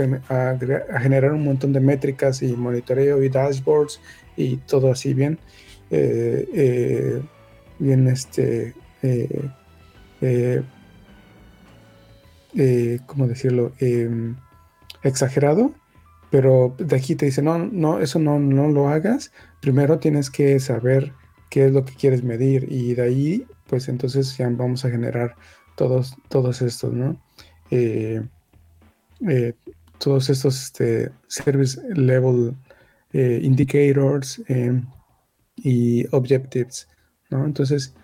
generar un montón de métricas y monitoreo y dashboards y todo así bien, eh, bien este, ¿cómo decirlo? Em, exagerado, pero de aquí te dice, no, no, eso no, no lo hagas. Primero tienes que saber qué es lo que quieres medir y de ahí, pues entonces ya vamos a generar todos, todos estos, ¿no? Eh, eh, todos estos este, service level eh, indicators y objectives, ¿no? Entonces,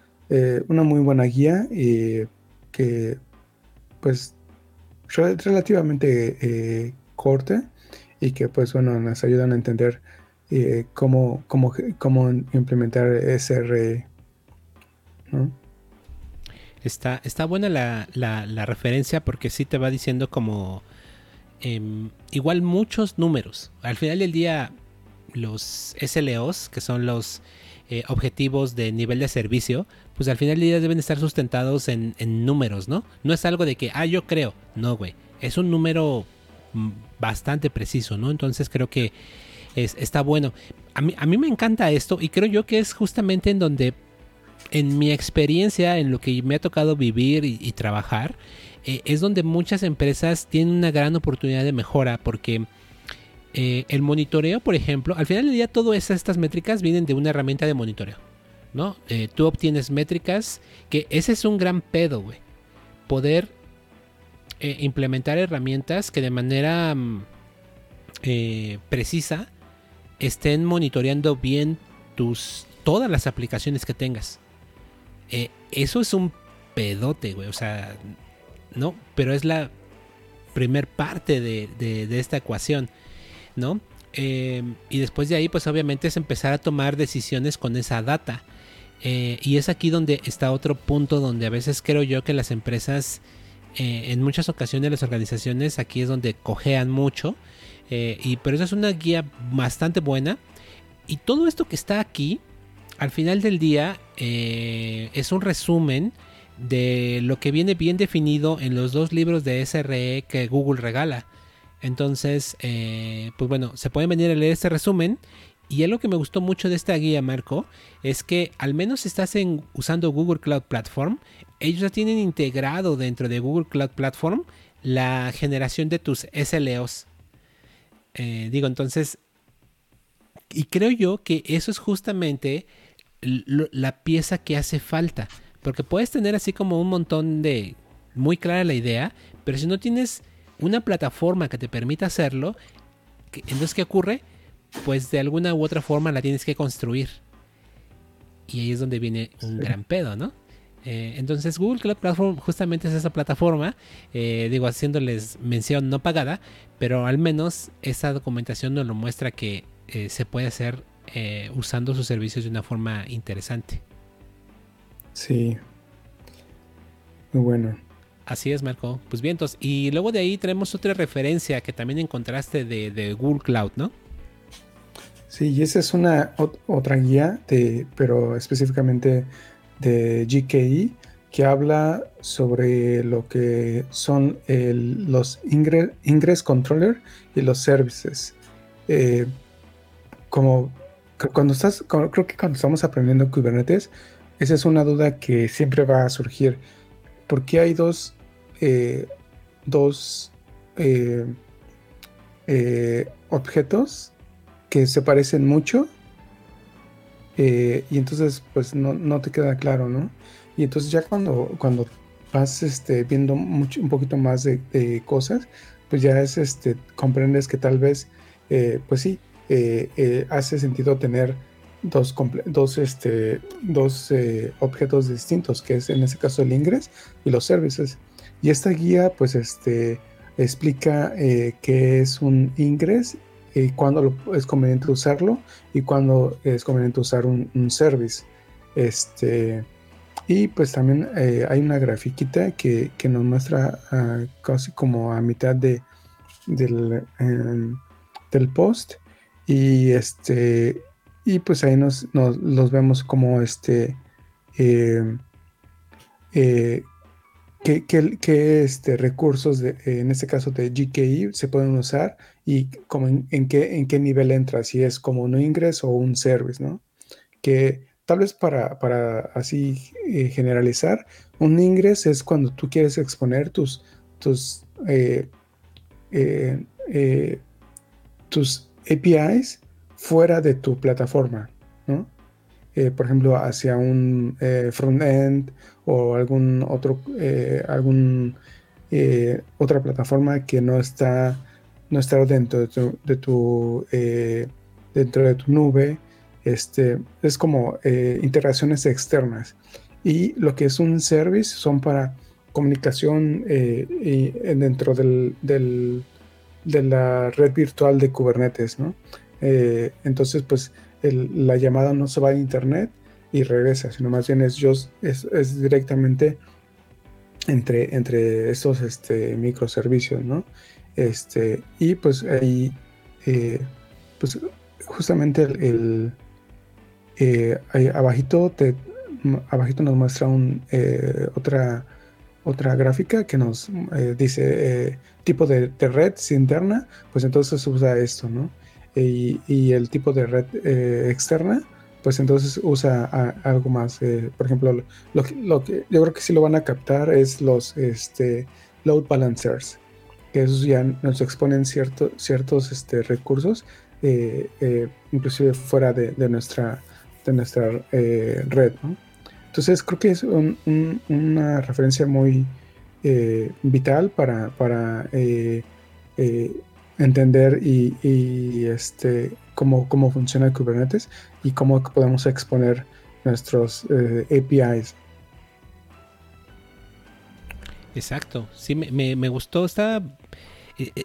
una muy buena guía que pues relativamente eh, corta y que pues bueno nos ayudan a entender eh, cómo, cómo, cómo, implementar SRE. Está, está buena la, la, referencia porque sí te va diciendo como em, igual muchos números. Al final del día los SLOs, que son los eh, objetivos de nivel de servicio, pues al final del día deben estar sustentados en, números, ¿no? No es algo de que, ah, yo creo. No, güey. Es un número mm, bastante preciso, ¿no? Entonces creo que es, está bueno. A mí, a mí me encanta esto y creo yo que es justamente en donde, en mi experiencia, en lo que me ha tocado vivir y, trabajar, eh, es donde muchas empresas tienen una gran oportunidad de mejora porque eh, el monitoreo, por ejemplo, al final del día todas estas métricas vienen de una herramienta de monitoreo. ¿no? Eh, tú obtienes métricas, que ese es un gran pedo, güey. Poder eh, implementar herramientas que de manera mm, precisa estén monitoreando bien tus todas las aplicaciones que tengas. eso es un pedote, güey. O sea, no, pero es la primer parte de esta ecuación. ¿No? Eh, y después de ahí, pues obviamente es empezar a tomar decisiones con esa data. Eh, y es aquí donde está otro punto donde a veces creo yo que las empresas, eh, en muchas ocasiones las organizaciones, aquí es donde cojean mucho. y pero eso es una guía bastante buena. Y todo esto que está aquí, al final del día, es un resumen de lo que viene bien definido en los dos libros de SRE que Google regala. Entonces, eh, pues bueno, se pueden venir a leer este resumen. Y algo que me gustó mucho de esta guía, Marco, es que al menos estás usando Google Cloud Platform, ellos ya tienen integrado dentro de Google Cloud Platform la generación de tus SLOs. Eh, digo, entonces, y creo yo que eso es justamente la pieza que hace falta. Porque puedes tener así como un montón de... Muy clara la idea, pero si no tienes una plataforma que te permita hacerlo, entonces ¿qué ocurre? Pues de alguna u otra forma la tienes que construir. Y ahí es donde viene un gran pedo, ¿no? Eh, entonces Google Cloud Platform justamente es esa plataforma, eh, digo, haciéndoles mención no pagada, pero al menos esa documentación nos lo muestra que eh, se puede hacer usando sus servicios de una forma interesante. Sí. Muy bueno. Así es, Marco. Pues bien, entonces, y luego de ahí tenemos otra referencia que también encontraste de, Google Cloud, ¿no? Sí, y esa es una otra guía, de, pero específicamente de GKE, que habla sobre lo que son los Ingress, Controller y los Services. Eh, como cuando estás, creo que cuando estamos aprendiendo Kubernetes, esa es una duda que siempre va a surgir. ¿Por qué hay dos eh, dos eh, eh, objetos que se parecen mucho y entonces pues no, te queda claro, ¿no? Y entonces ya cuando, cuando vas este, viendo mucho, un poquito más de, cosas, pues ya es, este, comprendes que tal vez, pues sí, hace sentido tener dos, dos, este, dos objetos distintos, que es en este caso el ingres y los services. Y esta guía, pues, este, explica eh, qué es un ingres, y cuándo es conveniente usarlo y cuándo es conveniente usar un, service. Este, Y pues también eh, hay una grafiquita que, nos muestra ah, casi como a mitad de, del, em, del post. Y este y pues ahí nos, los vemos como este em, eh, qué, este, recursos, de, en este caso de GKI, se pueden usar y como en, qué, en qué nivel entra, si es como un ingreso o un service, ¿no? Que tal vez para, para así eh, generalizar, un ingreso es cuando tú quieres exponer tus, tus, eh, eh, tus APIs fuera de tu plataforma, ¿no? por ejemplo, hacia un front-end o algún otro, algún, otra plataforma que no está, no está dentro de tu, de tu dentro de tu nube este, es como eh, interacciones externas. Y lo que es un service son para comunicación eh, dentro del, de la red virtual de Kubernetes, ¿no? Eh, entonces, pues la llamada no se va a internet y regresa, sino más bien es, es, directamente entre, entre estos este, microservicios, ¿no? Este, y pues ahí, pues justamente el eh, abajito, te, abajito nos muestra un, eh, otra, otra gráfica que nos eh, dice tipo de, red interna, pues entonces usa esto, ¿no? Y, el tipo de red externa, pues entonces usa algo más. por ejemplo, lo, que yo creo que sí lo van a captar es los este, load balancers, que esos ya nos exponen cierto, ciertos este, recursos, inclusive fuera de nuestra de nuestra eh, red. Entonces creo que es una referencia muy eh, vital para, para eh, entender y, este, cómo, cómo funciona Kubernetes y cómo podemos exponer nuestros APIs. Exacto, sí, me, me, gustó, está...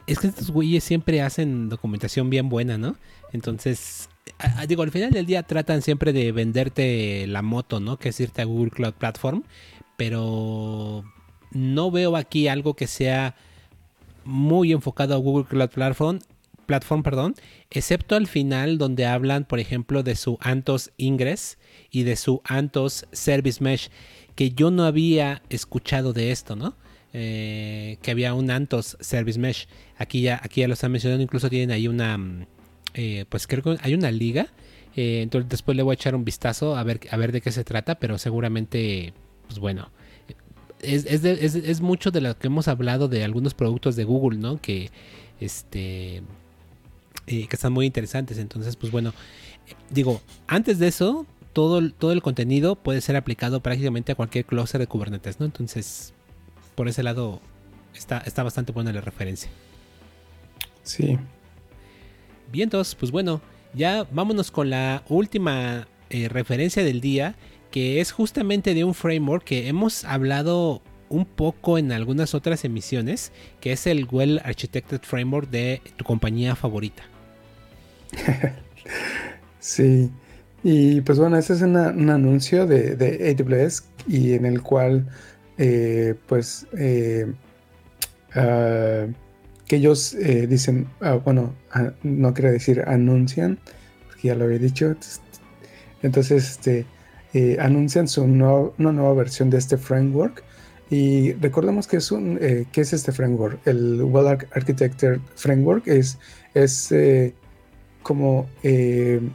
Es que estos güeyes siempre hacen documentación bien buena, ¿no? Entonces, digo, al final del día tratan siempre de venderte la moto, ¿no? Que es irte a Google Cloud Platform, pero no veo aquí algo que sea muy enfocado a Google Cloud Platform, Platform, perdón, excepto al final donde hablan, por ejemplo, de su Antos Ingress y de su Antos Service Mesh, que yo no había escuchado de esto, ¿no? Eh, que había un Antos Service Mesh. Aquí ya, aquí ya lo están mencionando, incluso tienen ahí una mm, eh, pues creo que hay una liga. Eh, entonces después le voy a echar un vistazo a ver, a ver de qué se trata, pero seguramente, pues bueno, es, es, mucho de lo que hemos hablado de algunos productos de Google, ¿no? Que, este, eh, que están muy interesantes. Entonces, pues bueno, digo, antes de eso, todo, todo el contenido puede ser aplicado prácticamente a cualquier cluster de Kubernetes, ¿no? Entonces, por ese lado, está, está bastante buena la referencia. Sí, Bien, entonces, pues bueno, ya vámonos con la última eh, referencia del día, que es justamente de un framework que hemos hablado un poco en algunas otras emisiones, que es el Well Architected Framework de tu compañía favorita. Sí, y pues bueno, este es un anuncio de, AWS y en el cual eh, pues eh, ah, ellos eh, dicen, ah, bueno, ah, no quiero decir anuncian, ya lo había dicho. Entonces, este, anuncian su una nueva versión de este framework. Y recordemos que es un, ¿qué es este framework? El Well Architected Framework es, es como em,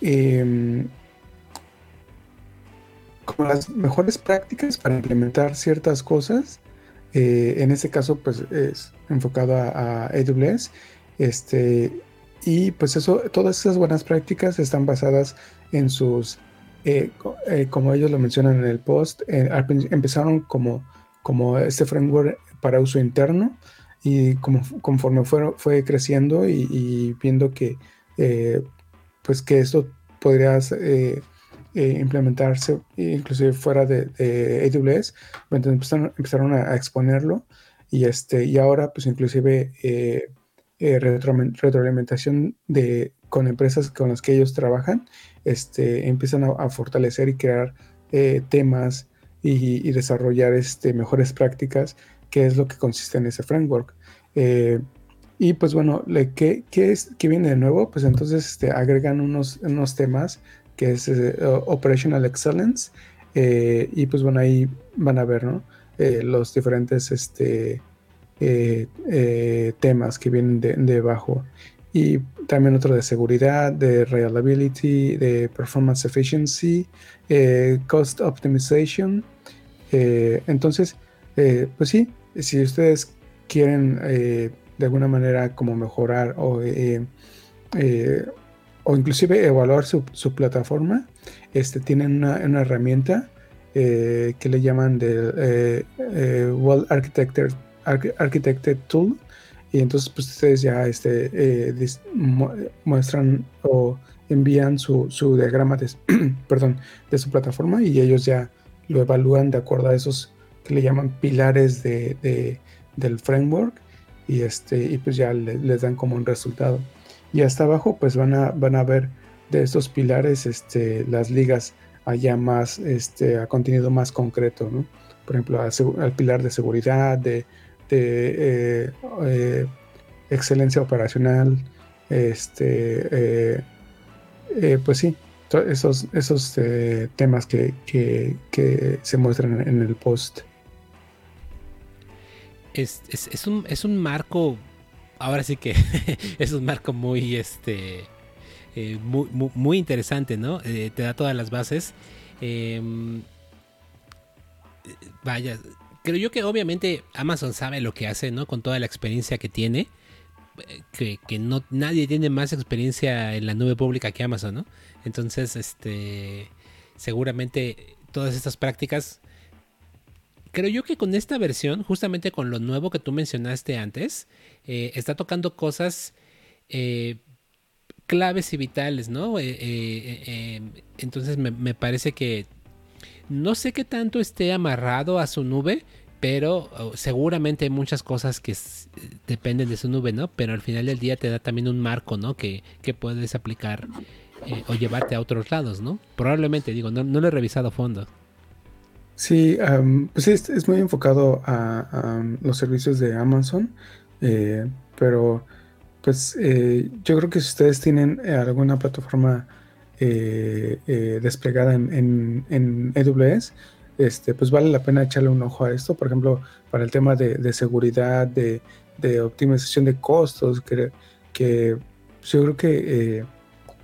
em, como las mejores prácticas para implementar ciertas cosas. Eh, en este caso, pues es enfocado a, AWS. Este, y pues eso, todas esas buenas prácticas están basadas en sus, eh, eh, como ellos lo mencionan en el post, empezaron como, como este framework para uso interno y como, conforme fue, fue creciendo y, viendo que, pues que esto podría eh, implementarse inclusive fuera de, AWS, entonces empezaron, a, exponerlo y, este, y ahora pues inclusive eh, eh, retroalimentación de con empresas con las que ellos trabajan, este, empiezan a, fortalecer y crear eh, temas y, desarrollar este, mejores prácticas, que es lo que consiste en ese framework. Eh, y pues bueno, ¿qué, qué, es, ¿qué viene de nuevo? Pues entonces este, agregan unos, unos temas que es Operational Excellence. y pues bueno, ahí van a ver, ¿no? los diferentes este, eh, eh, temas que vienen de, debajo. Y también otro de seguridad, de reliability, de performance efficiency, eh, cost optimization. entonces, pues sí, si ustedes quieren de alguna manera como mejorar o, o inclusive evaluar su, su, plataforma, este, tienen una, una herramienta que le llaman de Well Architected Architected Tool. Y entonces pues ustedes ya este, eh, muestran o envían su, diagrama de, perdón, de su plataforma y ellos ya lo evalúan de acuerdo a esos que le llaman pilares de, del framework y, este, y pues ya les dan como un resultado. Y hasta abajo pues van a, van a ver de estos pilares este, las ligas allá más, este, a contenido más concreto, ¿no? Por ejemplo, al pilar de seguridad, de de eh, eh, excelencia operacional, este, eh, pues sí, esos, esos temas que, se muestran en el post. Es, un, es un marco, ahora sí que es un marco muy, este, muy, muy, interesante, ¿no? te da todas las bases. Em, vaya, creo yo que obviamente Amazon sabe lo que hace, ¿no? Con toda la experiencia que tiene. Que, no nadie tiene más experiencia en la nube pública que Amazon, ¿no? Entonces, este seguramente todas estas prácticas creo yo que con esta versión, justamente con lo nuevo que tú mencionaste antes, eh, está tocando cosas eh, claves y vitales, ¿no? Eh, entonces me, parece que no sé qué tanto esté amarrado a su nube, pero oh, seguramente hay muchas cosas que dependen de su nube, ¿no? Pero al final del día te da también un marco, ¿no? Que, puedes aplicar eh, o llevarte a otros lados, ¿no? Probablemente, digo, no, lo he revisado a fondo. Sí, pues es, es, muy enfocado a, los servicios de Amazon, eh, pero pues eh, yo creo que si ustedes tienen alguna plataforma eh, eh, desplegada en, en, AWS, este, pues vale la pena echarle un ojo a esto, por ejemplo, para el tema de, seguridad, de, optimización de costos, que, que yo creo que eh,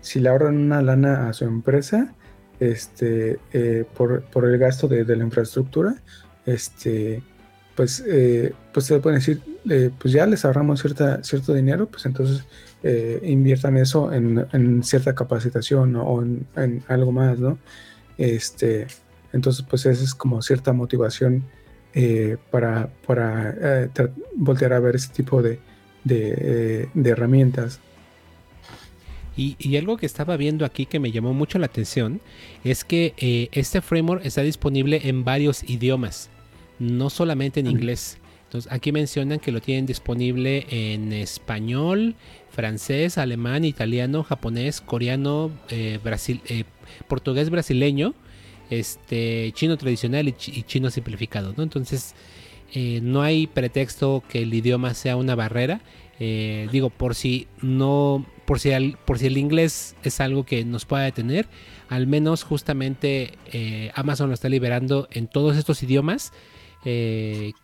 si le ahorran una lana a su empresa, este, por, el gasto de, la infraestructura, este, pues, pues se pueden decir, pues ya les ahorramos cierta, cierto dinero, pues entonces eh, inviertan eso en, cierta capacitación o en, algo más, ¿no? Este, entonces, pues esa es como cierta motivación eh, para, para eh, voltear a ver ese tipo de, herramientas. Y, algo que estaba viendo aquí que me llamó mucho la atención es que este framework está disponible en varios idiomas, no solamente en inglés. Entonces aquí mencionan que lo tienen disponible en español, francés, alemán, italiano, japonés, coreano, eh, Brasil, eh, portugués brasileño, este, chino tradicional y, chino simplificado. ¿no? Entonces, eh, no hay pretexto que el idioma sea una barrera. Digo, por si no, por si, el, por si el inglés es algo que nos pueda detener, al menos justamente Amazon lo está liberando en todos estos idiomas. y,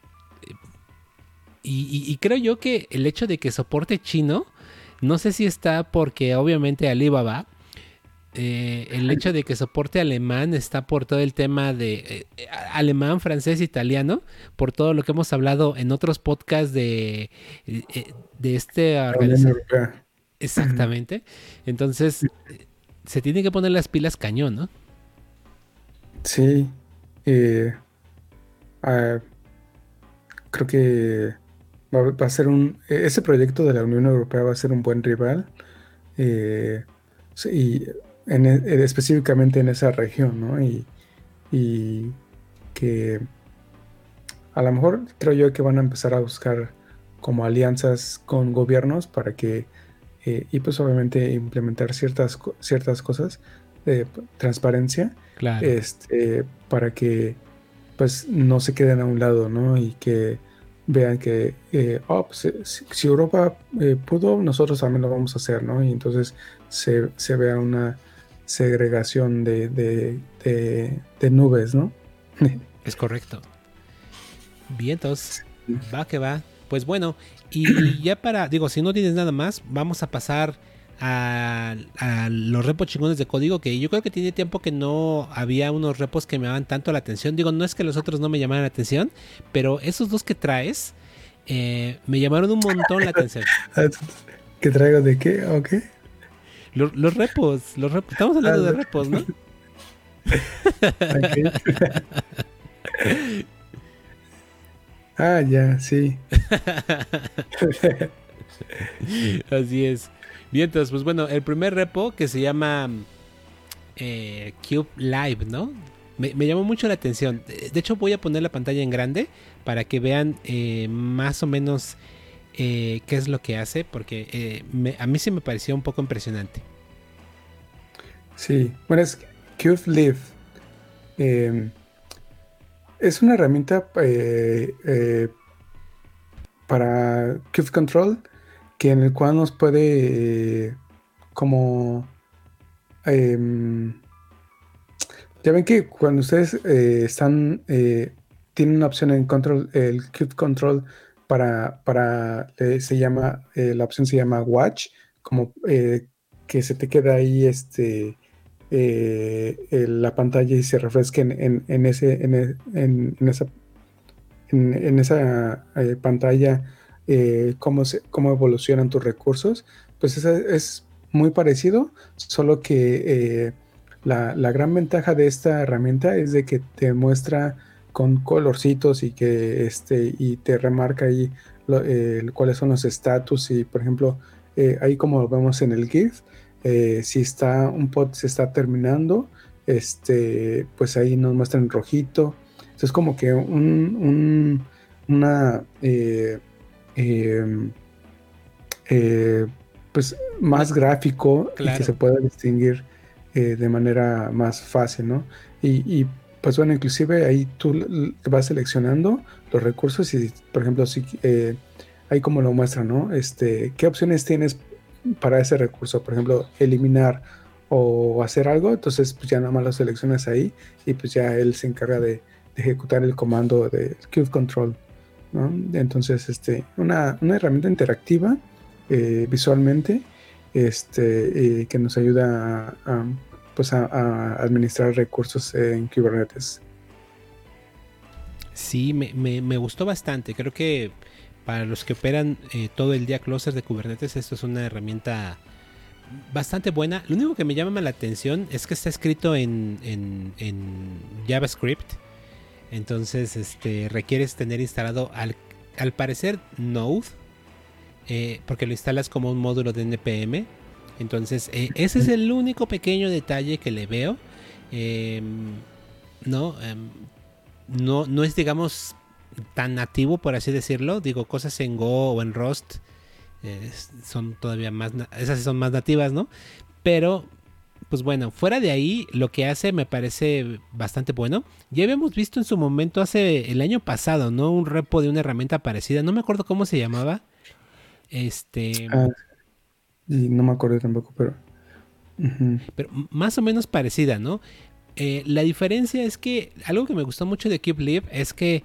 y, creo yo que el hecho de que soporte chino no sé si está porque obviamente Alibaba, eh, el hecho de que soporte alemán está por todo el tema de eh, alemán, francés, italiano, por todo lo que hemos hablado en otros podcasts de, eh, de este Exactamente. Entonces, se tiene que poner las pilas cañón, ¿no? Sí. Ah, creo que Va, a ser un. E, ese proyecto de la Unión Europea va a ser un buen rival. Eh, y en, e, específicamente en esa región, ¿no? Y, que a lo mejor creo yo que van a empezar a buscar como alianzas con gobiernos para que eh, y pues obviamente implementar ciertas, ciertas cosas de transparencia este, para que pues no se queden a un lado, ¿no? Y que vean que, eh, oh, pues, si, Europa pudo, nosotros también lo vamos a hacer, ¿no? Y entonces se, se vea una segregación de, de, nubes, ¿no? es correcto. Bien, entonces, va que va. Pues bueno, y ya para, digo, si no tienes nada más, vamos a pasar a, los repos chingones de código, que yo creo que tiene tiempo que no había unos repos que me llamaban tanto la atención. Digo, no es que los otros no me llamaran la atención, pero esos dos que traes eh, me llamaron un montón la atención. ¿Qué traigo de qué? ¿O qué? Los, repos, los repos. Estamos hablando de repos, ¿no? ah, ya, sí. Así es. Bien, entonces, pues bueno, el primer repo que se llama eh, Cube Live, ¿no? Me, llamó mucho la atención. De hecho, voy a poner la pantalla en grande para que vean eh, más o menos eh, qué es lo que hace, porque eh, a mí sí me pareció un poco impresionante. Sí, bueno, es Cube Live. Es una herramienta eh, para Cube Control que en el cual nos puede como em, ya ven que cuando ustedes están tienen una opción en control el Cube Control para, para eh, se llama, eh, la opción se llama Watch, como eh, que se te queda ahí este, la pantalla y se refresque en, esa, pantalla cómo, se, cómo evolucionan tus recursos. Pues es muy parecido, solo que la, la gran ventaja de esta herramienta es de que te muestra con colorcitos y que este y te remarca ahí cuáles son los estatus y por ejemplo eh, ahí como lo vemos en el GIF eh, si está un pod se está terminando este pues ahí nos muestra en rojito. Es como que un, una eh, em, pues más gráfico y que se pueda distinguir de manera más fácil no y, y pues bueno, inclusive ahí tú vas seleccionando los recursos y, por ejemplo, si eh, ahí como lo muestra, ¿no? Este, ¿qué opciones tienes para ese recurso? Por ejemplo, eliminar o hacer algo, entonces pues ya nada más lo seleccionas ahí y pues ya él se encarga de, ejecutar el comando de Cube Control. Entonces, este, una, herramienta interactiva eh, visualmente, este, eh, que nos ayuda a pues a, administrar recursos en Kubernetes. Sí, me, gustó bastante. Creo que para los que operan eh, todo el día clusters de Kubernetes, esto es una herramienta bastante buena. Lo único que me llama la atención es que está escrito en, JavaScript. Entonces, este, requieres tener instalado al, al parecer Node, eh, porque lo instalas como un módulo de NPM. Entonces, eh, ese es el único pequeño detalle que le veo. Em, no, em, no, no es, digamos, tan nativo, por así decirlo. Digo, cosas en Go o en Rust son todavía más, esas son más nativas, ¿no? Pero, pues bueno, fuera de ahí, lo que hace me parece bastante bueno. Ya habíamos visto en su momento, hace el año pasado, ¿no? Un repo de una herramienta parecida. No me acuerdo cómo se llamaba. Este. Ah, y no me acuerdo tampoco, pero. Pero más o menos parecida, ¿no? Eh, la diferencia es que algo que me gustó mucho de Live es que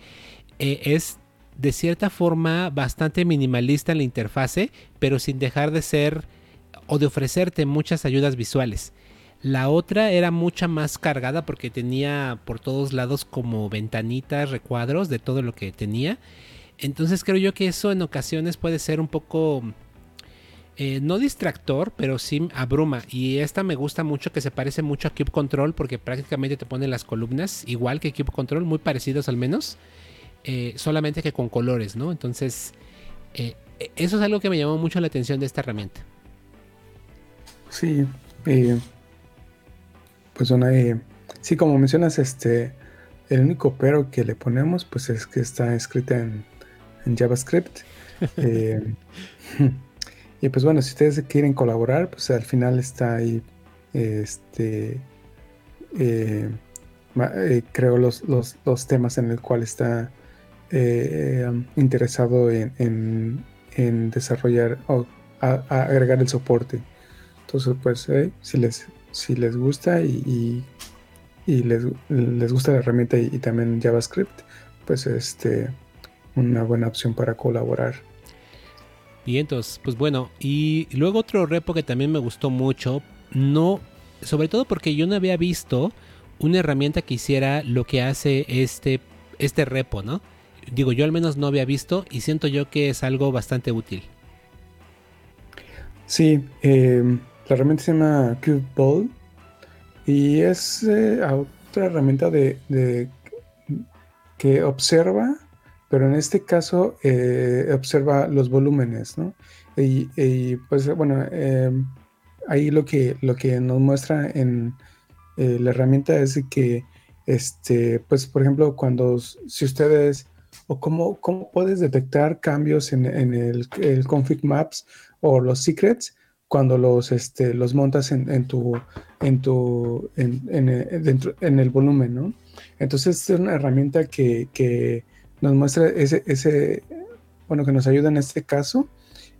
eh, es de cierta forma bastante minimalista en la interfase, pero sin dejar de ser o de ofrecerte muchas ayudas visuales. La otra era mucha más cargada porque tenía por todos lados como ventanitas, recuadros de todo lo que tenía. Entonces creo yo que eso en ocasiones puede ser un poco eh, no distractor, pero sí abruma. Y esta me gusta mucho, que se parece mucho a Cube Control, porque prácticamente te pone las columnas igual que Cube Control, muy parecidos al menos, eh, solamente que con colores, ¿no? Entonces, eh, eso es algo que me llamó mucho la atención de esta herramienta. Sí, pues una, sí, como mencionas, este, el único pero que le ponemos, pues es que está escrita en, en JavaScript. Y pues bueno, si ustedes quieren colaborar, pues al final está ahí, este, eh, eh, creo los, los, los, temas en el cual está eh, interesado en, desarrollar o agregar el soporte. Entonces, pues, si, les, si les gusta y, y, les, les, gusta la herramienta y, y también JavaScript, pues este una buena opción para colaborar. Y entonces, pues bueno, y luego otro repo que también me gustó mucho, no, sobre todo porque yo no había visto una herramienta que hiciera lo que hace este, este repo, ¿no? Digo, yo al menos no había visto y siento yo que es algo bastante útil. Sí, em, la herramienta se llama CubeBall y es eh, otra herramienta de, que observa pero en este caso eh, observa los volúmenes, ¿no? Y, pues bueno, em, ahí lo que, lo que nos muestra en eh, la herramienta es que, este, pues por ejemplo, cuando si ustedes, o cómo, cómo puedes detectar cambios en, el, config maps o los secrets cuando los, este, los montas en, tu, en, tu en, en, el volumen, ¿no? Entonces es una herramienta que, que nos muestra ese, ese, bueno, que nos ayuda en este caso,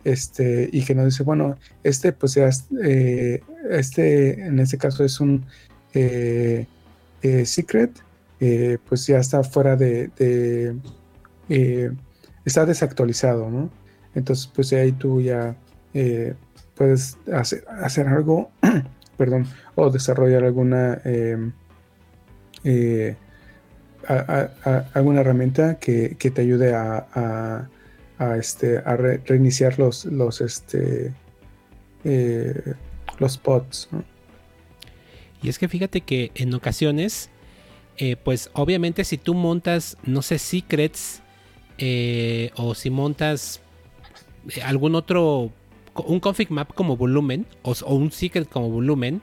este, y que nos dice, bueno, este, pues ya, eh, este, en este caso es un eh, eh, secret, pues ya está fuera de, está desactualizado, ¿no? Entonces, pues ahí tú ya puedes hacer, hacer algo, perdón, o desarrollar alguna alguna herramienta que, te ayude a, este, a reiniciar los, los, este, eh, los pods. Y es que fíjate que en ocasiones, eh, pues obviamente si tú montas, no sé, secrets, eh, o si montas algún otro, un config map como volumen, o, un secret como volumen,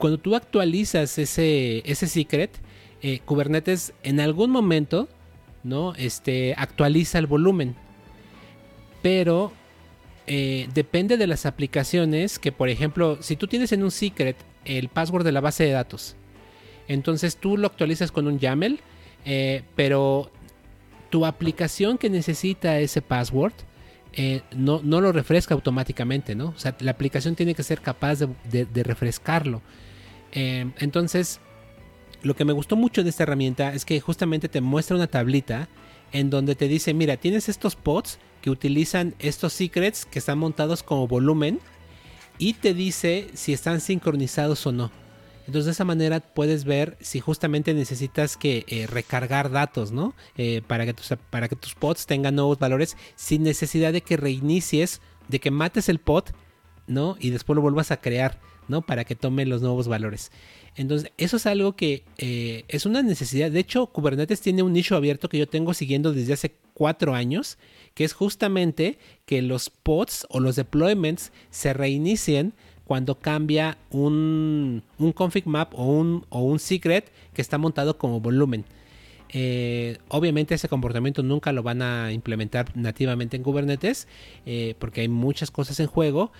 cuando tú actualizas ese, ese secret, eh, Kubernetes en algún momento, ¿no? Este, actualiza el volumen. Pero eh, depende de las aplicaciones que, por ejemplo, si tú tienes en un secret el password de la base de datos, entonces tú lo actualizas con un YAML, eh, pero tu aplicación que necesita ese password no, no, lo refresca automáticamente, ¿no? O sea, la aplicación tiene que ser capaz de refrescarlo. Em, entonces, lo que me gustó mucho de esta herramienta es que justamente te muestra una tablita en donde te dice, mira, tienes estos pods que utilizan estos secrets que están montados como volumen y te dice si están sincronizados o no. Entonces de esa manera puedes ver si justamente necesitas que eh, recargar datos, ¿no? Eh, para, que tus, para que tus pods tengan nuevos valores sin necesidad de que reinicies, de que mates el pod, ¿no? Y después lo vuelvas a crear. ¿no? Para que tome los nuevos valores. Entonces, eso es algo que eh, es una necesidad. De hecho, Kubernetes tiene un nicho abierto que yo tengo siguiendo desde hace cuatro años, que es justamente que los pods o los deployments se reinicien cuando cambia un, config map o un, o un secret que está montado como volumen. Eh, obviamente ese comportamiento nunca lo van a implementar nativamente en Kubernetes eh, porque hay muchas cosas en juego,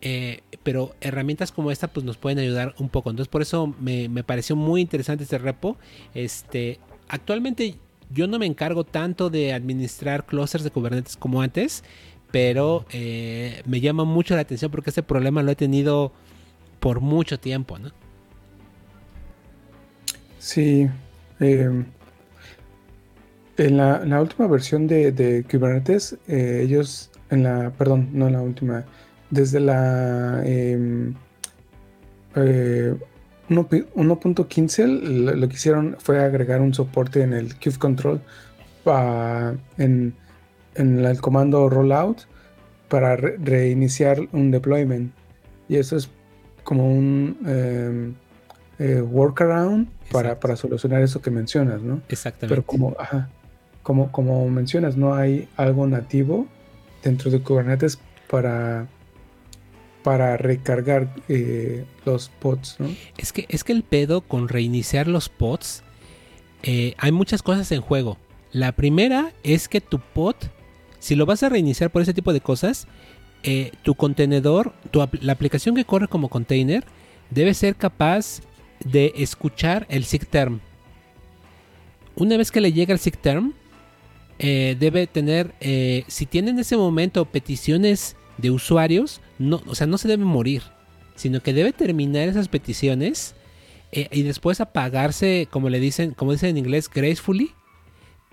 eh, pero herramientas como esta pues nos pueden ayudar un poco. Entonces por eso me, pareció muy interesante este repo. Este, actualmente yo no me encargo tanto de administrar clusters de Kubernetes como antes, pero eh, me llama mucho la atención porque este problema lo he tenido por mucho tiempo, ¿no? Sí. Em, en la, última versión de, Kubernetes, eh, ellos, en la, perdón, no en la última, desde la 1.15 em, eh, lo que hicieron fue agregar un soporte en el Kube Control en, el comando rollout para reiniciar un deployment. Y eso es como un em, eh, workaround para, para, solucionar eso que mencionas, ¿no? Exactamente. Pero como, como, como mencionas, no hay algo nativo dentro de Kubernetes para para recargar eh, los pods, ¿no? Es que, es que el pedo con reiniciar los pods, eh, hay muchas cosas en juego. La primera es que tu pod si lo vas a reiniciar por ese tipo de cosas, eh, tu contenedor, la aplicación que corre como container, debe ser capaz de escuchar el term. Una vez que le llega el SIGTERM, eh, debe tener, eh, si tiene en ese momento peticiones de usuarios, no, o sea, no se debe morir, sino que debe terminar esas peticiones eh, y después apagarse, como le dicen, como dicen en inglés, gracefully,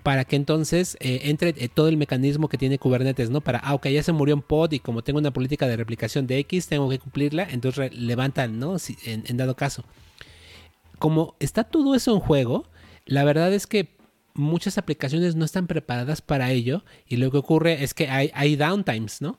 para que entonces eh, entre eh, todo el mecanismo que tiene Kubernetes, ¿no? Para, ah, ok, ya se murió un pod y como tengo una política de replicación de X, tengo que cumplirla, entonces levantan, ¿no? Si, en, dado caso. Como está todo eso en juego, la verdad es que muchas aplicaciones no están preparadas para ello y lo que ocurre es que hay, downtimes, ¿no?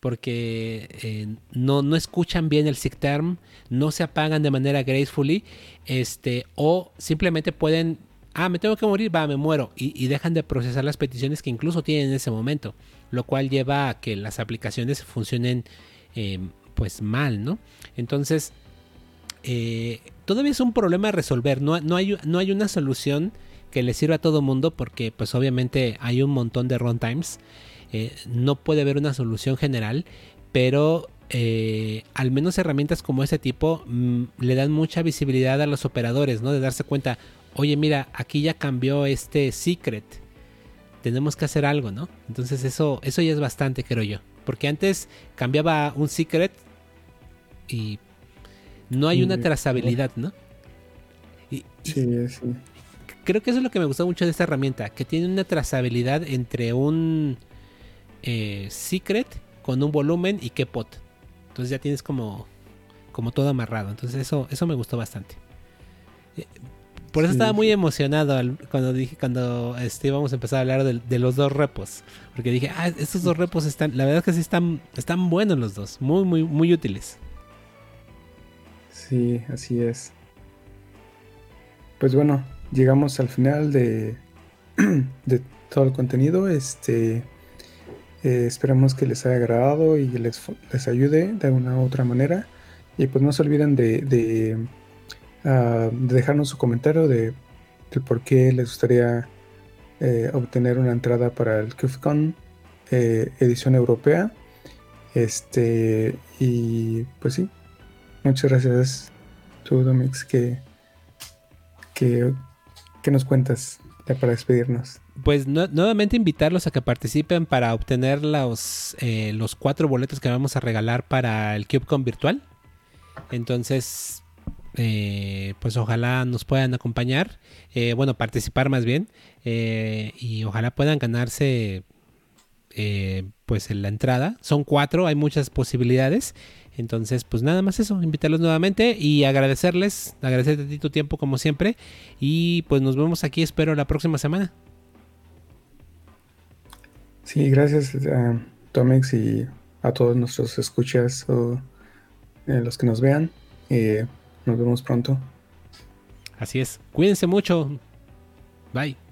porque eh, no, no, escuchan bien el term, no se apagan de manera gracefully, este, o simplemente pueden, ah, me tengo que morir, va, me muero, y, dejan de procesar las peticiones que incluso tienen en ese momento, lo cual lleva a que las aplicaciones funcionen em, pues mal, ¿no? Entonces, eh, todavía es un problema a resolver, no, no, hay, no hay una solución que le sirva a todo mundo porque pues obviamente hay un montón de runtimes. Eh, no puede haber una solución general, pero eh, al menos herramientas como este tipo mm, le dan mucha visibilidad a los operadores, ¿no? De darse cuenta, oye, mira, aquí ya cambió este secret. Tenemos que hacer algo, ¿no? Entonces eso, eso ya es bastante, creo yo. Porque antes cambiaba un secret y no hay una trazabilidad, ¿no? sí, sí. Creo que eso es lo que me gustó mucho de esta herramienta, que tiene una trazabilidad entre un eh, secret con un volumen y qué pot. Entonces ya tienes como, como todo amarrado. Entonces eso, eso me gustó bastante. Por eso estaba muy emocionado cuando dije, cuando este, íbamos a empezar a hablar de, los dos repos. Porque dije, ah, estos dos repos están, la verdad es que sí están, están buenos los dos, muy, muy, muy útiles. Sí, así es. Pues bueno, llegamos al final de, de todo el contenido. Este eh, esperemos que les haya agradado y les, les ayude de alguna u otra manera. Y pues no se olviden de, ah, dejarnos su comentario de, por qué les gustaría eh, obtener una entrada para el KubeCon eh, edición europea. Este, y pues sí, muchas gracias, tú, Domix, que, que, que nos cuentas para despedirnos pues nuevamente invitarlos a que participen para obtener los, eh, los cuatro boletos que vamos a regalar para el CubeCon virtual. Entonces, eh, pues ojalá nos puedan acompañar, eh, bueno, participar más bien, y ojalá puedan ganarse pues en la entrada. Son cuatro, hay muchas posibilidades. Entonces, pues nada más eso, invitarlos nuevamente y agradecerles, agradecerte a ti tu tiempo como siempre. Y pues nos vemos aquí, espero, la próxima semana. Sí, gracias a Tomex y a todos nuestros escuchas o eh, los que nos vean. Nos vemos pronto. Así es. Cuídense mucho. Bye.